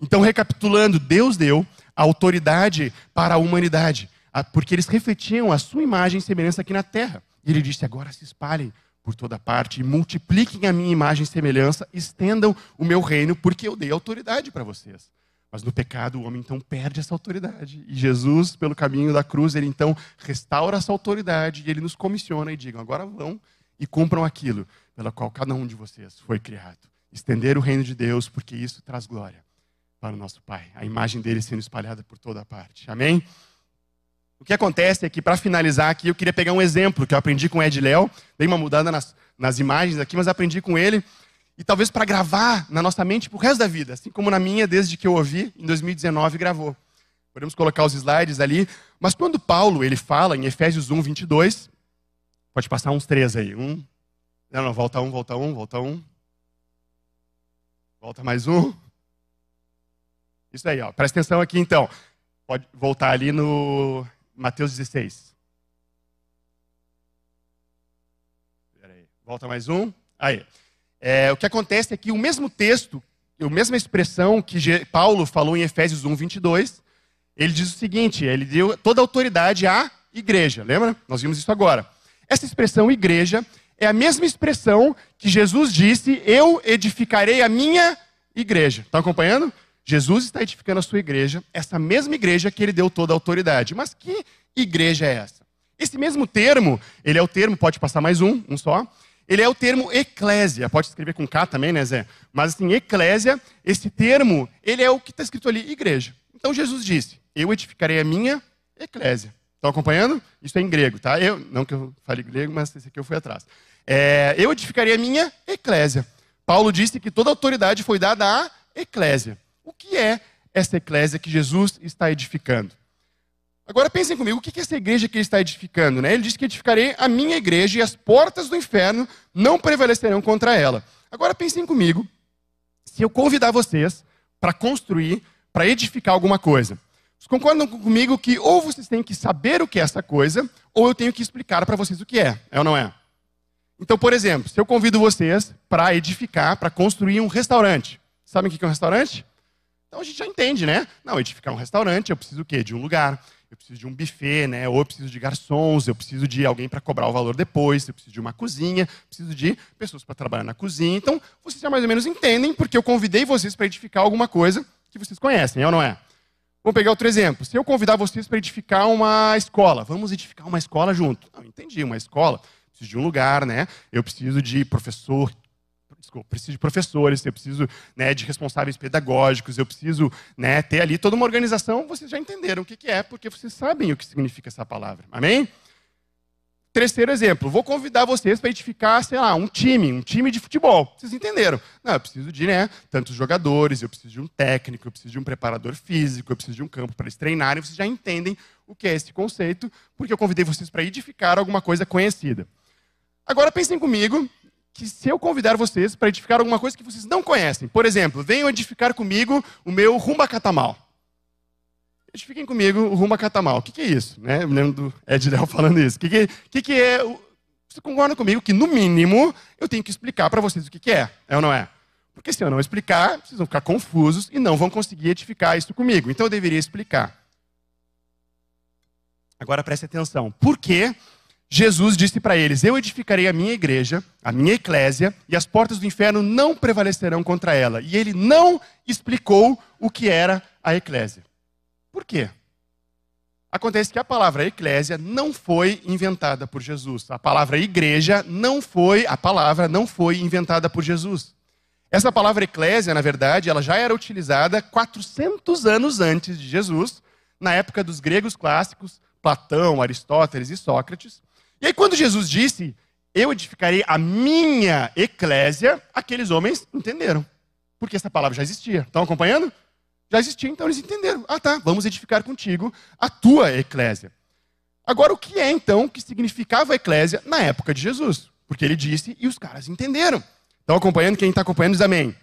Então, recapitulando, Deus deu a autoridade para a humanidade, porque eles refletiam a sua imagem e semelhança aqui na terra. E ele disse: agora se espalhem por toda parte e multipliquem a minha imagem e semelhança, estendam o meu reino, porque eu dei autoridade para vocês. Mas no pecado o homem então perde essa autoridade. E Jesus, pelo caminho da cruz, ele então restaura essa autoridade e ele nos comissiona e diga: agora vão e cumpram aquilo pela qual cada um de vocês foi criado. Estender o reino de Deus, porque isso traz glória para o nosso Pai. A imagem dele sendo espalhada por toda parte. Amém? O que acontece é que, para finalizar aqui, eu queria pegar um exemplo que eu aprendi com o Ed Léo. Dei uma mudada nas, nas imagens aqui, mas aprendi com ele. E talvez para gravar na nossa mente para o resto da vida, assim como na minha, desde que eu ouvi, em 2019 gravou. Podemos colocar os slides ali. Mas quando Paulo ele fala em Efésios 1, 22, pode passar uns três aí. Um, não, não, volta um, volta um, volta um. Volta mais um. Isso aí, ó. Presta atenção aqui então. Pode voltar ali no Mateus 16. Aí. Volta mais um. Aí. É, o que acontece é que o mesmo texto, a mesma expressão que Paulo falou em Efésios 1, 22, ele diz o seguinte: ele deu toda a autoridade à igreja. Lembra? Nós vimos isso agora. Essa expressão igreja é a mesma expressão que Jesus disse: Eu edificarei a minha igreja. Estão acompanhando? Jesus está edificando a sua igreja, essa mesma igreja que ele deu toda a autoridade. Mas que igreja é essa? Esse mesmo termo, ele é o termo, pode passar mais um, um só. Ele é o termo eclésia, pode escrever com K também, né, Zé? Mas assim, eclésia, esse termo, ele é o que está escrito ali, igreja. Então Jesus disse: Eu edificarei a minha eclésia. Estão acompanhando? Isso é em grego, tá? Eu, não que eu fale grego, mas esse aqui eu fui atrás. É, eu edificarei a minha eclésia. Paulo disse que toda autoridade foi dada à eclésia. O que é essa eclésia que Jesus está edificando? Agora pensem comigo, o que é essa igreja que ele está edificando? Né? Ele diz que edificarei a minha igreja e as portas do inferno não prevalecerão contra ela. Agora pensem comigo, se eu convidar vocês para construir, para edificar alguma coisa. Vocês concordam comigo que ou vocês têm que saber o que é essa coisa, ou eu tenho que explicar para vocês o que é, é ou não é? Então, por exemplo, se eu convido vocês para edificar, para construir um restaurante. Sabem o que é um restaurante? Então a gente já entende, né? Não, edificar um restaurante, eu preciso o quê? De um lugar, eu preciso de um buffet, né? Ou eu preciso de garçons, eu preciso de alguém para cobrar o valor depois, eu preciso de uma cozinha, preciso de pessoas para trabalhar na cozinha. Então, vocês já mais ou menos entendem, porque eu convidei vocês para edificar alguma coisa que vocês conhecem, é ou não é? Vamos pegar outro exemplo. Se eu convidar vocês para edificar uma escola, vamos edificar uma escola junto. Não, entendi, uma escola, preciso de um lugar, né? Eu preciso de professor desculpa, preciso de professores, eu preciso né, de responsáveis pedagógicos, eu preciso né, ter ali toda uma organização. Vocês já entenderam o que, que é, porque vocês sabem o que significa essa palavra. Amém? Terceiro exemplo, vou convidar vocês para edificar, sei lá, um time, um time de futebol. Vocês entenderam? Não, eu preciso de né, tantos jogadores, eu preciso de um técnico, eu preciso de um preparador físico, eu preciso de um campo para eles treinarem. Vocês já entendem o que é esse conceito, porque eu convidei vocês para edificar alguma coisa conhecida. Agora pensem comigo que se eu convidar vocês para edificar alguma coisa que vocês não conhecem, por exemplo, venham edificar comigo o meu Rumba Catamal. Edifiquem comigo o Rumba Catamal. O que, que é isso? Né? Eu lembro do Ed Léo (laughs) falando isso. O que, que, que, que é. Você concorda comigo que, no mínimo, eu tenho que explicar para vocês o que, que é? É ou não é? Porque se eu não explicar, vocês vão ficar confusos e não vão conseguir edificar isso comigo. Então eu deveria explicar. Agora preste atenção. Por que Jesus disse para eles: Eu edificarei a minha igreja, a minha eclésia, e as portas do inferno não prevalecerão contra ela. E ele não explicou o que era a eclésia. Por quê? Acontece que a palavra eclésia não foi inventada por Jesus. A palavra igreja não foi, a palavra não foi inventada por Jesus. Essa palavra eclésia, na verdade, ela já era utilizada 400 anos antes de Jesus, na época dos gregos clássicos, Platão, Aristóteles e Sócrates. E aí, quando Jesus disse, eu edificarei a minha eclésia, aqueles homens entenderam. Porque essa palavra já existia. Estão acompanhando? Já existia, então eles entenderam. Ah, tá, vamos edificar contigo a tua eclésia. Agora, o que é então que significava a eclésia na época de Jesus? Porque ele disse e os caras entenderam. Estão acompanhando? Quem está acompanhando diz amém.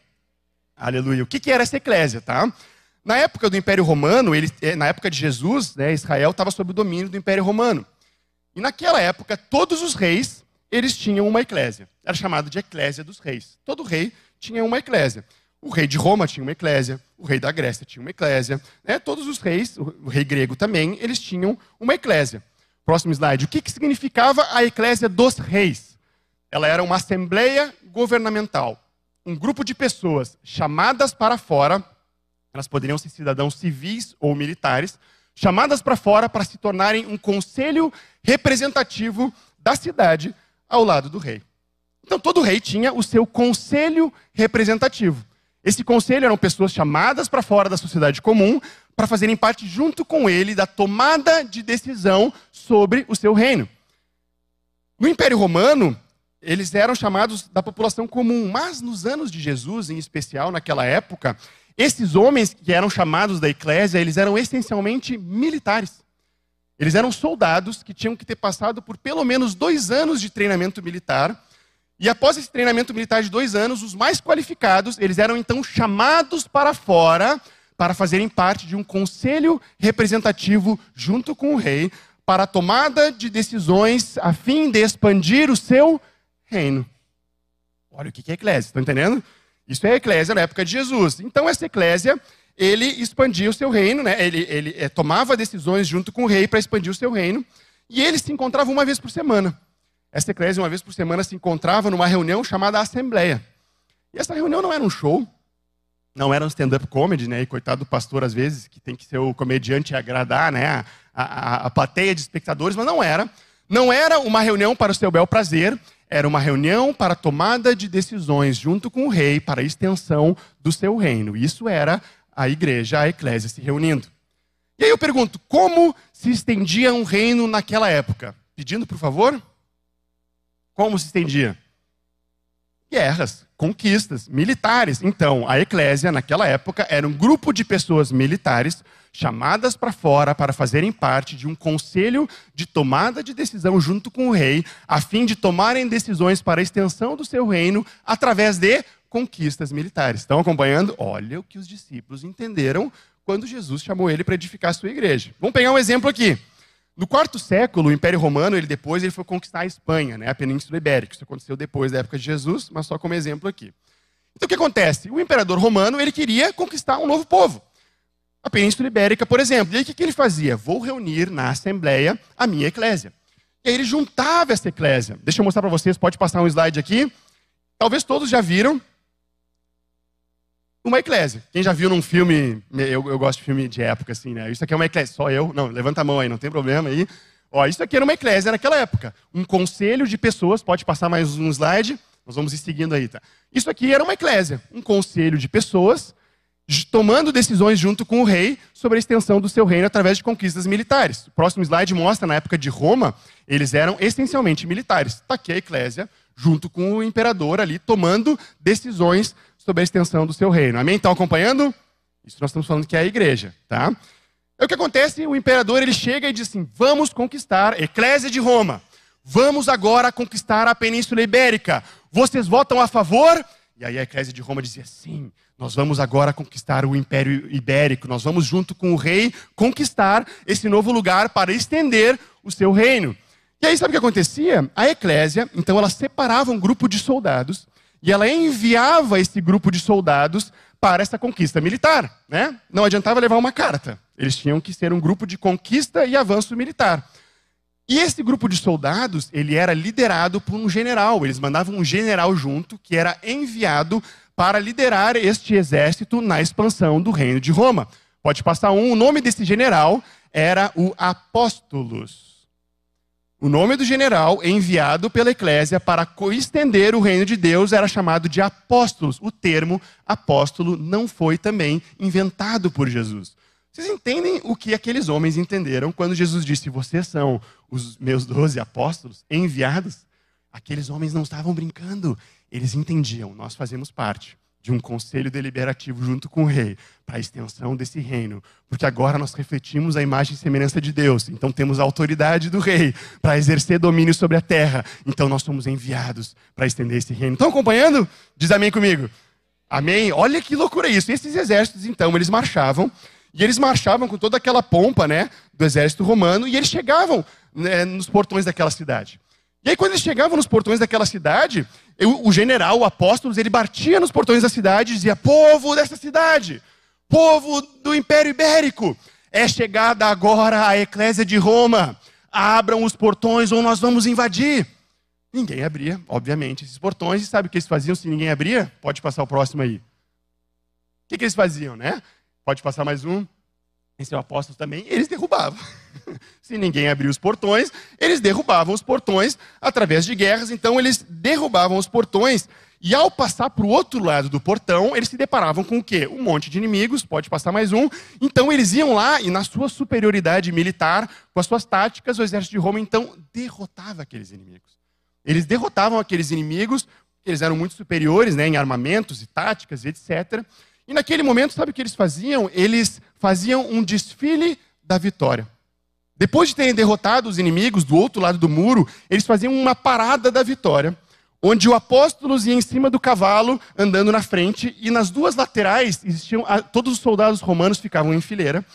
Aleluia. O que, que era essa eclésia, tá? Na época do Império Romano, ele, eh, na época de Jesus, né, Israel estava sob o domínio do Império Romano. E naquela época, todos os reis, eles tinham uma eclésia. Era chamado de eclésia dos reis. Todo rei tinha uma eclésia. O rei de Roma tinha uma eclésia, o rei da Grécia tinha uma eclésia, né? todos os reis, o rei grego também, eles tinham uma eclésia. Próximo slide. O que, que significava a eclésia dos reis? Ela era uma assembleia governamental, um grupo de pessoas chamadas para fora, elas poderiam ser cidadãos civis ou militares, chamadas para fora para se tornarem um conselho representativo da cidade ao lado do rei. Então todo rei tinha o seu conselho representativo. Esse conselho eram pessoas chamadas para fora da sociedade comum para fazerem parte junto com ele da tomada de decisão sobre o seu reino. No Império Romano, eles eram chamados da população comum, mas nos anos de Jesus, em especial naquela época, esses homens que eram chamados da eclésia, eles eram essencialmente militares. Eles eram soldados que tinham que ter passado por pelo menos dois anos de treinamento militar e após esse treinamento militar de dois anos, os mais qualificados, eles eram então chamados para fora para fazerem parte de um conselho representativo junto com o rei para a tomada de decisões a fim de expandir o seu reino. Olha o que é eclésia, estão entendendo? Isso é eclésia na época de Jesus. Então essa eclésia, ele expandia o seu reino, né? ele, ele é, tomava decisões junto com o rei para expandir o seu reino, e ele se encontrava uma vez por semana. Essa eclésia, uma vez por semana, se encontrava numa reunião chamada Assembleia. E essa reunião não era um show, não era um stand-up comedy, né? E coitado do pastor, às vezes, que tem que ser o comediante e agradar né? a, a, a plateia de espectadores, mas não era. Não era uma reunião para o seu bel prazer, era uma reunião para tomada de decisões junto com o rei para a extensão do seu reino. Isso era a igreja, a eclésia se reunindo. E aí eu pergunto, como se estendia um reino naquela época? Pedindo, por favor? Como se estendia? Guerras, conquistas, militares. Então, a eclésia, naquela época, era um grupo de pessoas militares chamadas para fora para fazerem parte de um conselho de tomada de decisão junto com o rei, a fim de tomarem decisões para a extensão do seu reino através de conquistas militares. Estão acompanhando? Olha o que os discípulos entenderam quando Jesus chamou ele para edificar a sua igreja. Vamos pegar um exemplo aqui. No quarto século, o Império Romano, ele depois ele foi conquistar a Espanha, né, a Península Ibérica. Isso aconteceu depois da época de Jesus, mas só como exemplo aqui. Então o que acontece? O imperador romano ele queria conquistar um novo povo. A Península Ibérica, por exemplo. E aí o que ele fazia? Vou reunir na Assembleia a minha eclésia. E aí ele juntava essa eclésia. Deixa eu mostrar para vocês, pode passar um slide aqui. Talvez todos já viram uma eclésia. Quem já viu num filme, eu, eu, gosto de filme de época, assim, né? Isso aqui é uma eclésia, só eu. Não, levanta a mão aí, não tem problema aí. Ó, isso aqui era uma eclésia naquela época. Um conselho de pessoas, pode passar mais um slide, nós vamos ir seguindo aí, tá? Isso aqui era uma eclésia, um conselho de pessoas tomando decisões junto com o rei sobre a extensão do seu reino através de conquistas militares. O próximo slide mostra, na época de Roma, eles eram essencialmente militares. Está aqui a eclésia, junto com o imperador ali, tomando decisões sobre a extensão do seu reino. Amém? Estão acompanhando? Isso nós estamos falando que é a igreja, tá? É o que acontece, o imperador ele chega e diz assim: "Vamos conquistar Eclésia de Roma. Vamos agora conquistar a Península Ibérica. Vocês votam a favor?" E aí a Eclésia de Roma dizia: "Sim, nós vamos agora conquistar o Império Ibérico. Nós vamos junto com o rei conquistar esse novo lugar para estender o seu reino." E aí sabe o que acontecia? A Eclésia, então ela separava um grupo de soldados e ela enviava esse grupo de soldados para essa conquista militar. Né? Não adiantava levar uma carta. Eles tinham que ser um grupo de conquista e avanço militar. E esse grupo de soldados, ele era liderado por um general. Eles mandavam um general junto, que era enviado para liderar este exército na expansão do reino de Roma. Pode passar um. O nome desse general era o Apóstolos. O nome do general enviado pela eclésia para estender o reino de Deus era chamado de apóstolos. O termo apóstolo não foi também inventado por Jesus. Vocês entendem o que aqueles homens entenderam quando Jesus disse: Vocês são os meus doze apóstolos enviados? Aqueles homens não estavam brincando, eles entendiam, nós fazemos parte de um conselho deliberativo junto com o rei para a extensão desse reino, porque agora nós refletimos a imagem e semelhança de Deus, então temos a autoridade do rei para exercer domínio sobre a terra, então nós somos enviados para estender esse reino. Estão acompanhando? Diz amém comigo. Amém? Olha que loucura isso. Esses exércitos, então, eles marchavam, e eles marchavam com toda aquela pompa né, do exército romano, e eles chegavam né, nos portões daquela cidade. E aí, quando eles chegavam nos portões daquela cidade, o general, o apóstolo, ele batia nos portões da cidade e dizia: Povo dessa cidade, povo do Império Ibérico, é chegada agora a eclésia de Roma. Abram os portões ou nós vamos invadir. Ninguém abria, obviamente, esses portões. E sabe o que eles faziam se ninguém abria? Pode passar o próximo aí. O que, que eles faziam, né? Pode passar mais um. Esse é o apóstolo também. Eles derrubavam. (laughs) (laughs) se ninguém abria os portões, eles derrubavam os portões através de guerras. Então, eles derrubavam os portões. E ao passar para o outro lado do portão, eles se deparavam com o quê? Um monte de inimigos, pode passar mais um. Então eles iam lá e, na sua superioridade militar, com as suas táticas, o exército de Roma então derrotava aqueles inimigos. Eles derrotavam aqueles inimigos, eles eram muito superiores né, em armamentos e táticas, etc. E naquele momento, sabe o que eles faziam? Eles faziam um desfile da vitória. Depois de terem derrotado os inimigos do outro lado do muro, eles faziam uma parada da vitória, onde o apóstolo ia em cima do cavalo, andando na frente, e nas duas laterais existiam todos os soldados romanos ficavam em fileira.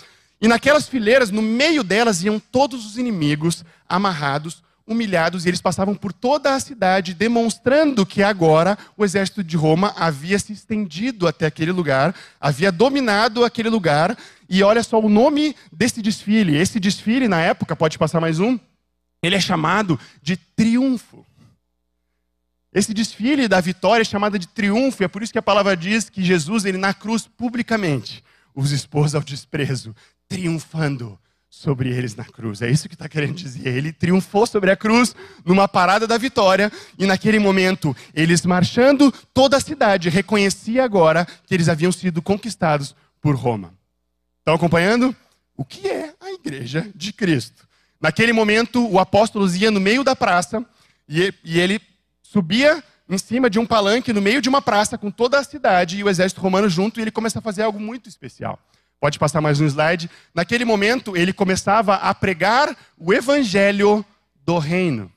E naquelas fileiras, no meio delas, iam todos os inimigos amarrados, humilhados, e eles passavam por toda a cidade, demonstrando que agora o exército de Roma havia se estendido até aquele lugar, havia dominado aquele lugar. E olha só o nome desse desfile. Esse desfile, na época, pode passar mais um, ele é chamado de triunfo. Esse desfile da vitória é chamado de triunfo, e é por isso que a palavra diz que Jesus, ele na cruz, publicamente, os expôs ao desprezo, triunfando sobre eles na cruz. É isso que está querendo dizer. Ele triunfou sobre a cruz numa parada da vitória, e naquele momento, eles marchando, toda a cidade reconhecia agora que eles haviam sido conquistados por Roma. Estão acompanhando? O que é a igreja de Cristo? Naquele momento, o apóstolo ia no meio da praça e ele subia em cima de um palanque no meio de uma praça com toda a cidade e o exército romano junto e ele começa a fazer algo muito especial. Pode passar mais um slide. Naquele momento, ele começava a pregar o evangelho do reino.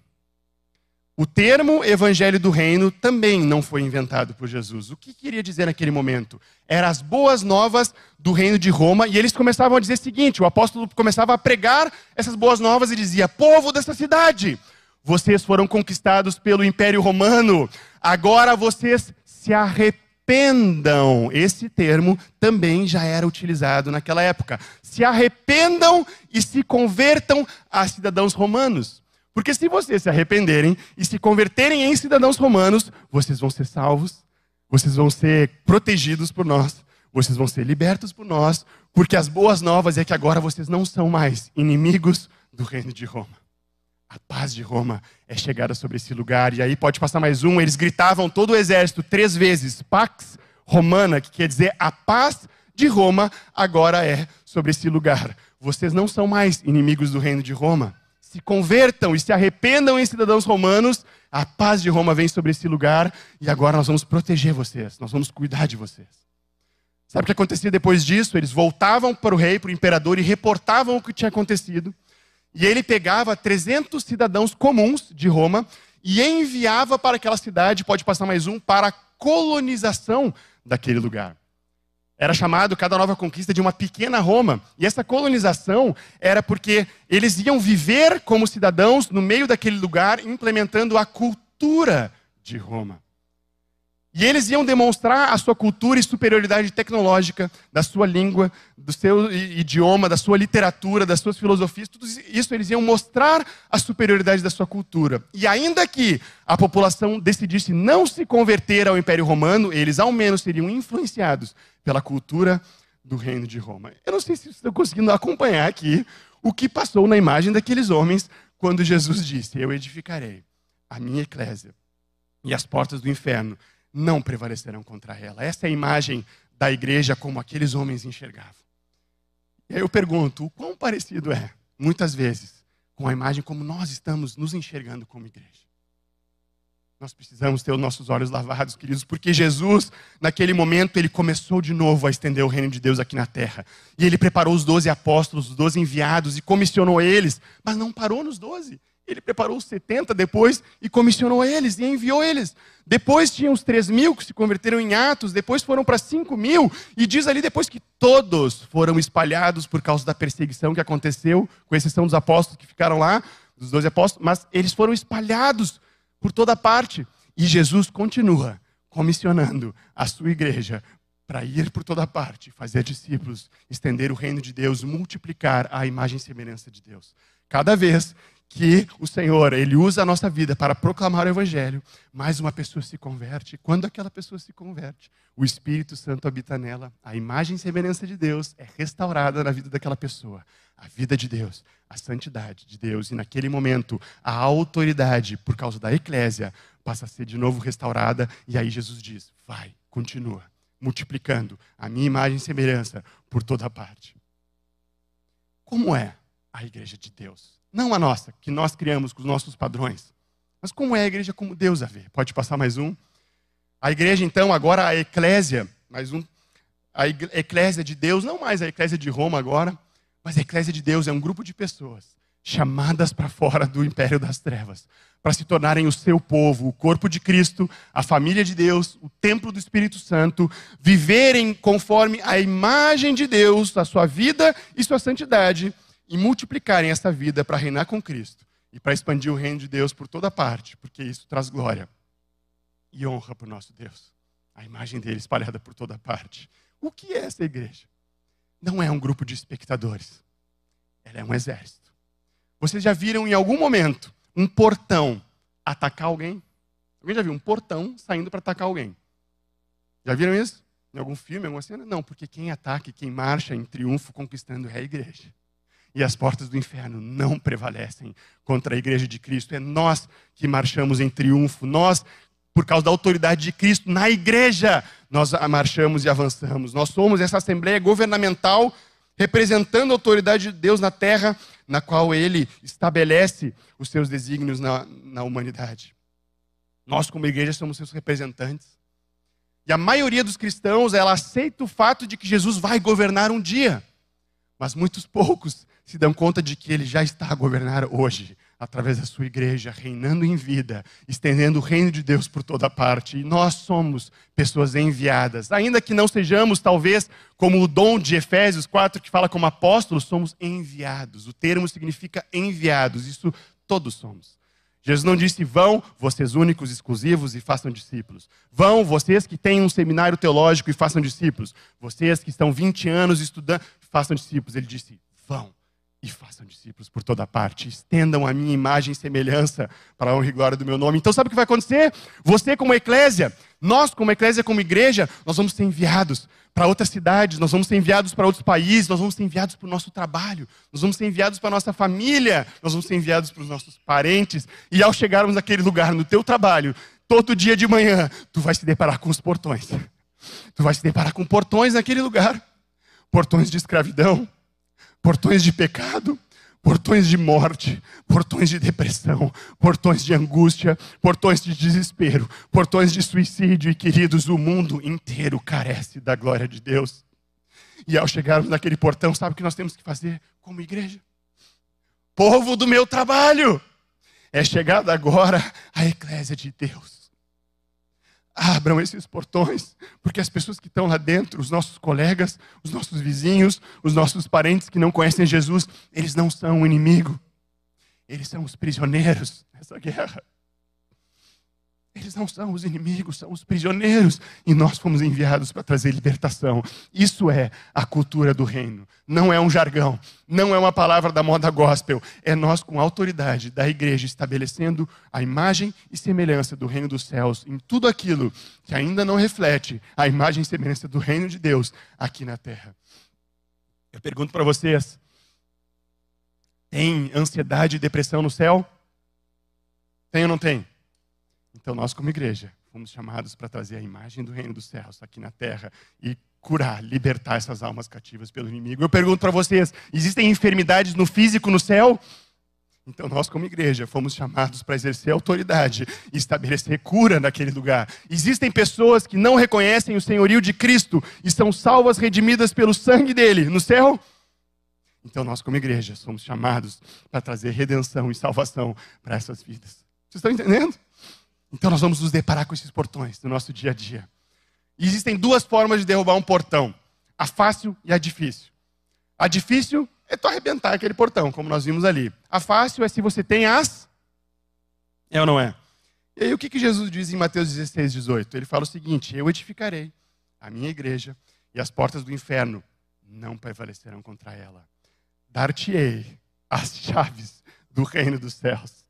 O termo evangelho do reino também não foi inventado por Jesus. O que queria dizer naquele momento? Eram as boas novas do reino de Roma e eles começavam a dizer o seguinte: o apóstolo começava a pregar essas boas novas e dizia: Povo dessa cidade, vocês foram conquistados pelo Império Romano, agora vocês se arrependem arrependam. Esse termo também já era utilizado naquela época. Se arrependam e se convertam a cidadãos romanos. Porque se vocês se arrependerem e se converterem em cidadãos romanos, vocês vão ser salvos, vocês vão ser protegidos por nós, vocês vão ser libertos por nós, porque as boas novas é que agora vocês não são mais inimigos do reino de Roma. A paz de Roma é chegada sobre esse lugar. E aí pode passar mais um. Eles gritavam todo o exército três vezes: Pax Romana, que quer dizer a paz de Roma agora é sobre esse lugar. Vocês não são mais inimigos do reino de Roma. Se convertam e se arrependam em cidadãos romanos. A paz de Roma vem sobre esse lugar e agora nós vamos proteger vocês, nós vamos cuidar de vocês. Sabe o que acontecia depois disso? Eles voltavam para o rei, para o imperador e reportavam o que tinha acontecido. E ele pegava 300 cidadãos comuns de Roma e enviava para aquela cidade, pode passar mais um, para a colonização daquele lugar. Era chamado cada nova conquista de uma pequena Roma. E essa colonização era porque eles iam viver como cidadãos no meio daquele lugar, implementando a cultura de Roma. E eles iam demonstrar a sua cultura e superioridade tecnológica, da sua língua, do seu idioma, da sua literatura, das suas filosofias, tudo isso eles iam mostrar a superioridade da sua cultura. E ainda que a população decidisse não se converter ao Império Romano, eles ao menos seriam influenciados pela cultura do Reino de Roma. Eu não sei se estão conseguindo acompanhar aqui o que passou na imagem daqueles homens quando Jesus disse: Eu edificarei a minha eclésia e as portas do inferno não prevalecerão contra ela. Essa é a imagem da igreja como aqueles homens enxergavam. E aí eu pergunto, o quão parecido é, muitas vezes, com a imagem como nós estamos nos enxergando como igreja? Nós precisamos ter os nossos olhos lavados, queridos, porque Jesus, naquele momento, ele começou de novo a estender o reino de Deus aqui na terra. E ele preparou os doze apóstolos, os doze enviados, e comissionou eles, mas não parou nos doze. Ele preparou os 70 depois e comissionou eles e enviou eles. Depois tinha os 3 mil que se converteram em Atos, depois foram para 5 mil, e diz ali depois que todos foram espalhados por causa da perseguição que aconteceu, com exceção dos apóstolos que ficaram lá. dos doze apóstolos, mas eles foram espalhados por toda parte. E Jesus continua comissionando a sua igreja para ir por toda parte, fazer discípulos, estender o reino de Deus, multiplicar a imagem e semelhança de Deus. Cada vez que o Senhor, ele usa a nossa vida para proclamar o evangelho, mais uma pessoa se converte. Quando aquela pessoa se converte, o Espírito Santo habita nela, a imagem e semelhança de Deus é restaurada na vida daquela pessoa. A vida de Deus, a santidade de Deus e naquele momento a autoridade por causa da eclésia passa a ser de novo restaurada e aí Jesus diz: "Vai, continua multiplicando a minha imagem e semelhança por toda parte". Como é a igreja de Deus? Não a nossa, que nós criamos com os nossos padrões. Mas como é a igreja como Deus a vê? Pode passar mais um? A igreja, então, agora a eclésia, mais um. A eclésia de Deus, não mais a eclésia de Roma agora, mas a eclésia de Deus é um grupo de pessoas chamadas para fora do império das trevas, para se tornarem o seu povo, o corpo de Cristo, a família de Deus, o templo do Espírito Santo, viverem conforme a imagem de Deus, a sua vida e sua santidade, e multiplicarem essa vida para reinar com Cristo e para expandir o reino de Deus por toda parte, porque isso traz glória e honra para o nosso Deus. A imagem dele espalhada por toda parte. O que é essa igreja? Não é um grupo de espectadores. Ela é um exército. Vocês já viram em algum momento um portão atacar alguém? Alguém já viu um portão saindo para atacar alguém? Já viram isso? Em algum filme, alguma cena? Não, porque quem ataca e quem marcha em triunfo conquistando é a igreja e as portas do inferno não prevalecem contra a igreja de Cristo. É nós que marchamos em triunfo, nós, por causa da autoridade de Cristo, na igreja, nós marchamos e avançamos. Nós somos essa assembleia governamental representando a autoridade de Deus na terra, na qual ele estabelece os seus desígnios na, na humanidade. Nós, como igreja, somos seus representantes. E a maioria dos cristãos, ela aceita o fato de que Jesus vai governar um dia. Mas muitos poucos se dão conta de que ele já está a governar hoje, através da sua igreja, reinando em vida, estendendo o reino de Deus por toda parte. E nós somos pessoas enviadas. Ainda que não sejamos, talvez, como o dom de Efésios 4, que fala como apóstolos, somos enviados. O termo significa enviados. Isso todos somos. Jesus não disse, vão, vocês únicos, exclusivos, e façam discípulos. Vão, vocês que têm um seminário teológico e façam discípulos. Vocês que estão 20 anos estudando, façam discípulos. Ele disse, vão e façam discípulos por toda parte. Estendam a minha imagem e semelhança para a honra e glória do meu nome. Então, sabe o que vai acontecer? Você, como eclésia, nós, como eclésia, como igreja, nós vamos ser enviados para outras cidades, nós vamos ser enviados para outros países, nós vamos ser enviados para o nosso trabalho, nós vamos ser enviados para a nossa família, nós vamos ser enviados para os nossos parentes. E ao chegarmos naquele lugar, no teu trabalho, todo dia de manhã, tu vai se deparar com os portões. Tu vai se deparar com portões naquele lugar portões de escravidão portões de pecado, portões de morte, portões de depressão, portões de angústia, portões de desespero, portões de suicídio. E queridos, o mundo inteiro carece da glória de Deus. E ao chegarmos naquele portão, sabe o que nós temos que fazer como igreja? Povo do meu trabalho, é chegada agora a eclésia de Deus. Abram esses portões, porque as pessoas que estão lá dentro, os nossos colegas, os nossos vizinhos, os nossos parentes que não conhecem Jesus, eles não são o inimigo, eles são os prisioneiros nessa guerra. Eles não são os inimigos, são os prisioneiros. E nós fomos enviados para trazer libertação. Isso é a cultura do reino. Não é um jargão, não é uma palavra da moda gospel. É nós, com a autoridade da igreja, estabelecendo a imagem e semelhança do reino dos céus em tudo aquilo que ainda não reflete a imagem e semelhança do reino de Deus aqui na terra. Eu pergunto para vocês: tem ansiedade e depressão no céu? Tem ou não tem? Então, nós, como igreja, fomos chamados para trazer a imagem do reino dos céus aqui na terra e curar, libertar essas almas cativas pelo inimigo. Eu pergunto para vocês: existem enfermidades no físico no céu? Então, nós, como igreja, fomos chamados para exercer autoridade e estabelecer cura naquele lugar. Existem pessoas que não reconhecem o senhorio de Cristo e são salvas, redimidas pelo sangue dele no céu? Então, nós, como igreja, somos chamados para trazer redenção e salvação para essas vidas. Vocês estão entendendo? Então nós vamos nos deparar com esses portões no nosso dia a dia. E existem duas formas de derrubar um portão: a fácil e a difícil. A difícil é tu arrebentar aquele portão, como nós vimos ali. A fácil é se você tem as. É ou não é? E aí o que, que Jesus diz em Mateus 16, 18? Ele fala o seguinte: Eu edificarei a minha igreja e as portas do inferno não prevalecerão contra ela. Dar-te-ei as (laughs) chaves do reino dos céus.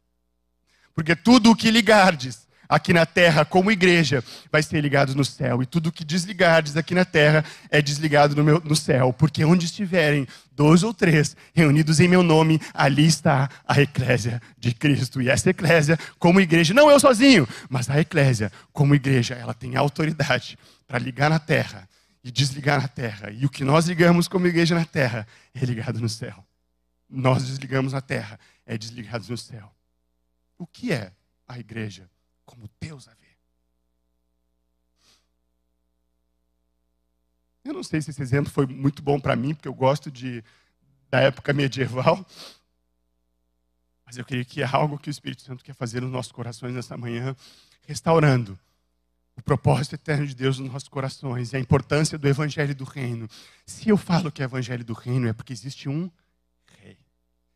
Porque tudo o que ligardes aqui na terra como igreja vai ser ligado no céu. E tudo que desligardes aqui na terra é desligado no, meu, no céu. Porque onde estiverem dois ou três reunidos em meu nome, ali está a eclésia de Cristo. E essa eclésia, como igreja, não eu sozinho, mas a eclésia, como igreja, ela tem autoridade para ligar na terra e desligar na terra. E o que nós ligamos como igreja na terra é ligado no céu. Nós desligamos na terra, é desligado no céu. O que é a igreja? Como Deus a vê. Eu não sei se esse exemplo foi muito bom para mim, porque eu gosto de, da época medieval. Mas eu creio que é algo que o Espírito Santo quer fazer nos nossos corações nessa manhã, restaurando o propósito eterno de Deus nos nossos corações e a importância do Evangelho do Reino. Se eu falo que é Evangelho do Reino, é porque existe um rei.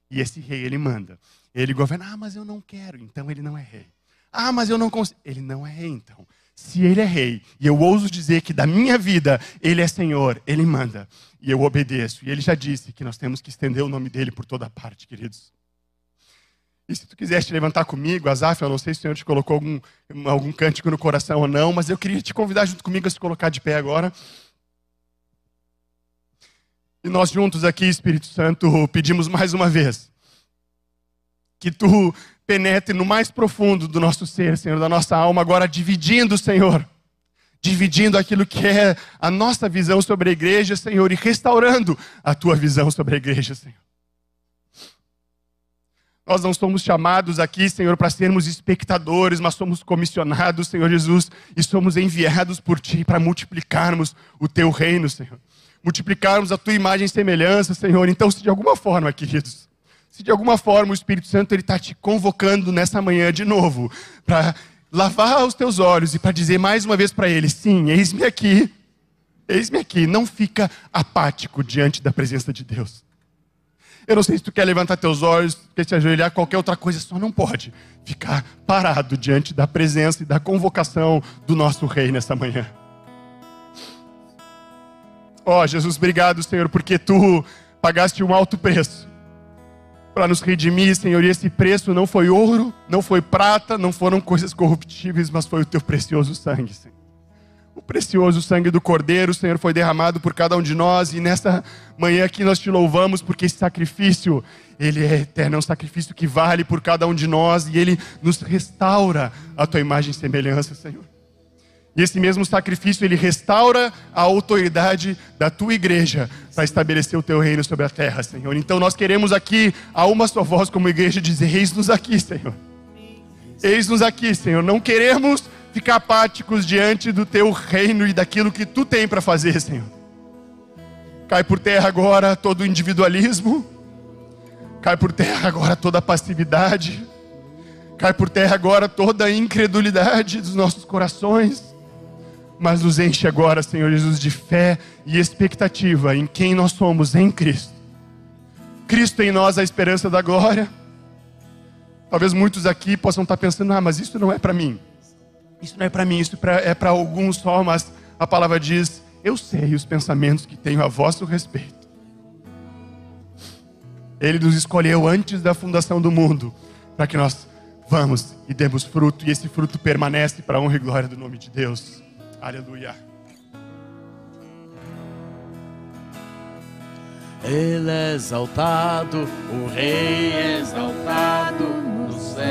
E esse rei, ele manda. Ele governa. Ah, mas eu não quero. Então ele não é rei. Ah, mas eu não consigo. Ele não é rei, então. Se ele é rei, e eu ouso dizer que da minha vida ele é senhor, ele manda, e eu obedeço. E ele já disse que nós temos que estender o nome dele por toda parte, queridos. E se tu quiser te levantar comigo, Azaf, eu não sei se o Senhor te colocou algum, algum cântico no coração ou não, mas eu queria te convidar junto comigo a se colocar de pé agora. E nós juntos aqui, Espírito Santo, pedimos mais uma vez que tu penetre no mais profundo do nosso ser, Senhor, da nossa alma, agora dividindo, Senhor, dividindo aquilo que é a nossa visão sobre a igreja, Senhor, e restaurando a tua visão sobre a igreja, Senhor. Nós não somos chamados aqui, Senhor, para sermos espectadores, mas somos comissionados, Senhor Jesus, e somos enviados por Ti para multiplicarmos o Teu reino, Senhor. Multiplicarmos a Tua imagem e semelhança, Senhor. Então, se de alguma forma, queridos, se de alguma forma o Espírito Santo ele está te convocando nessa manhã de novo para lavar os teus olhos e para dizer mais uma vez para ele: sim, eis-me aqui, eis-me aqui. Não fica apático diante da presença de Deus. Eu não sei se tu quer levantar teus olhos, quer te ajoelhar, qualquer outra coisa, só não pode ficar parado diante da presença e da convocação do nosso Rei nessa manhã. Ó oh, Jesus, obrigado, Senhor, porque tu pagaste um alto preço para nos redimir, Senhor. E esse preço não foi ouro, não foi prata, não foram coisas corruptíveis, mas foi o teu precioso sangue, Senhor. O precioso sangue do Cordeiro, Senhor, foi derramado por cada um de nós. E nessa manhã aqui nós te louvamos porque esse sacrifício, ele é eterno, é um sacrifício que vale por cada um de nós e ele nos restaura a tua imagem e semelhança, Senhor. E esse mesmo sacrifício, ele restaura a autoridade da tua igreja para estabelecer o teu reino sobre a terra, Senhor. Então nós queremos aqui, a uma só voz como igreja, dizer: Eis-nos aqui, Senhor. Eis-nos aqui, Senhor. Não queremos ficar apáticos diante do teu reino e daquilo que tu tem para fazer, Senhor. Cai por terra agora todo o individualismo, cai por terra agora toda a passividade, cai por terra agora toda a incredulidade dos nossos corações mas nos enche agora, Senhor Jesus, de fé e expectativa em quem nós somos em Cristo. Cristo em nós a esperança da glória. Talvez muitos aqui possam estar pensando: ah, mas isso não é para mim. Isso não é para mim, isso é para alguns só, mas a palavra diz: eu sei os pensamentos que tenho a vosso respeito. Ele nos escolheu antes da fundação do mundo para que nós vamos e demos fruto, e esse fruto permanece para a honra e glória do nome de Deus. Aleluia. Ele é exaltado, o Rei é exaltado no céu.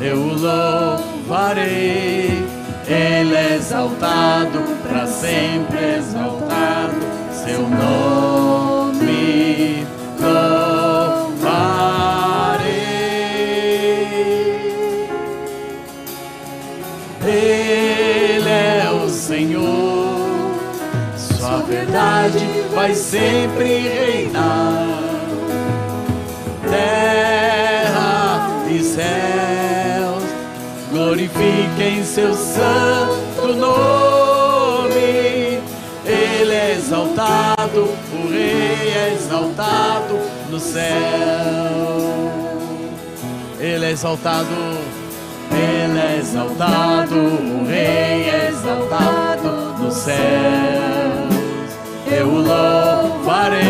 Eu o louvarei, Ele é exaltado, para sempre exaltado, seu nome verdade vai sempre reinar. Terra e céus glorifiquem seu santo nome. Ele é exaltado, o Rei é exaltado no céu. Ele é exaltado, Ele é exaltado, o Rei é exaltado nos céus. Eu louvarei,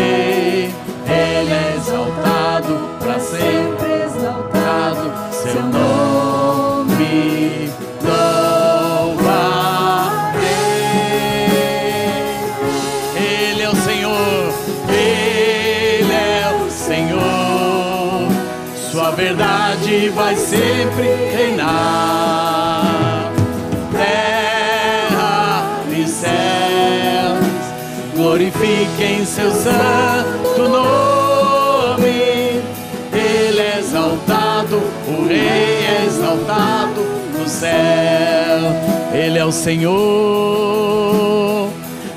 Ele é exaltado para sempre exaltado, seu nome Ele é o Senhor, Ele é o Senhor. Sua verdade vai sempre reinar. Glorifiquem seu santo nome. Ele é exaltado, o Rei é exaltado no céu. Ele é o Senhor.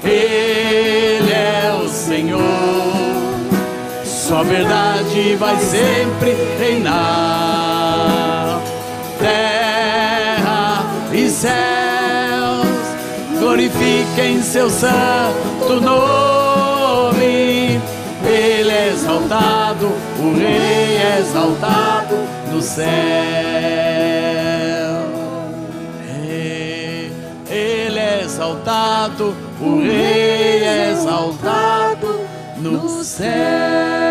Ele é o Senhor. Sua verdade vai sempre reinar. Terra e céus glorifiquem seu santo nome. Exaltado, o Rei é exaltado no céu. Ele é exaltado, o Rei é exaltado no céu.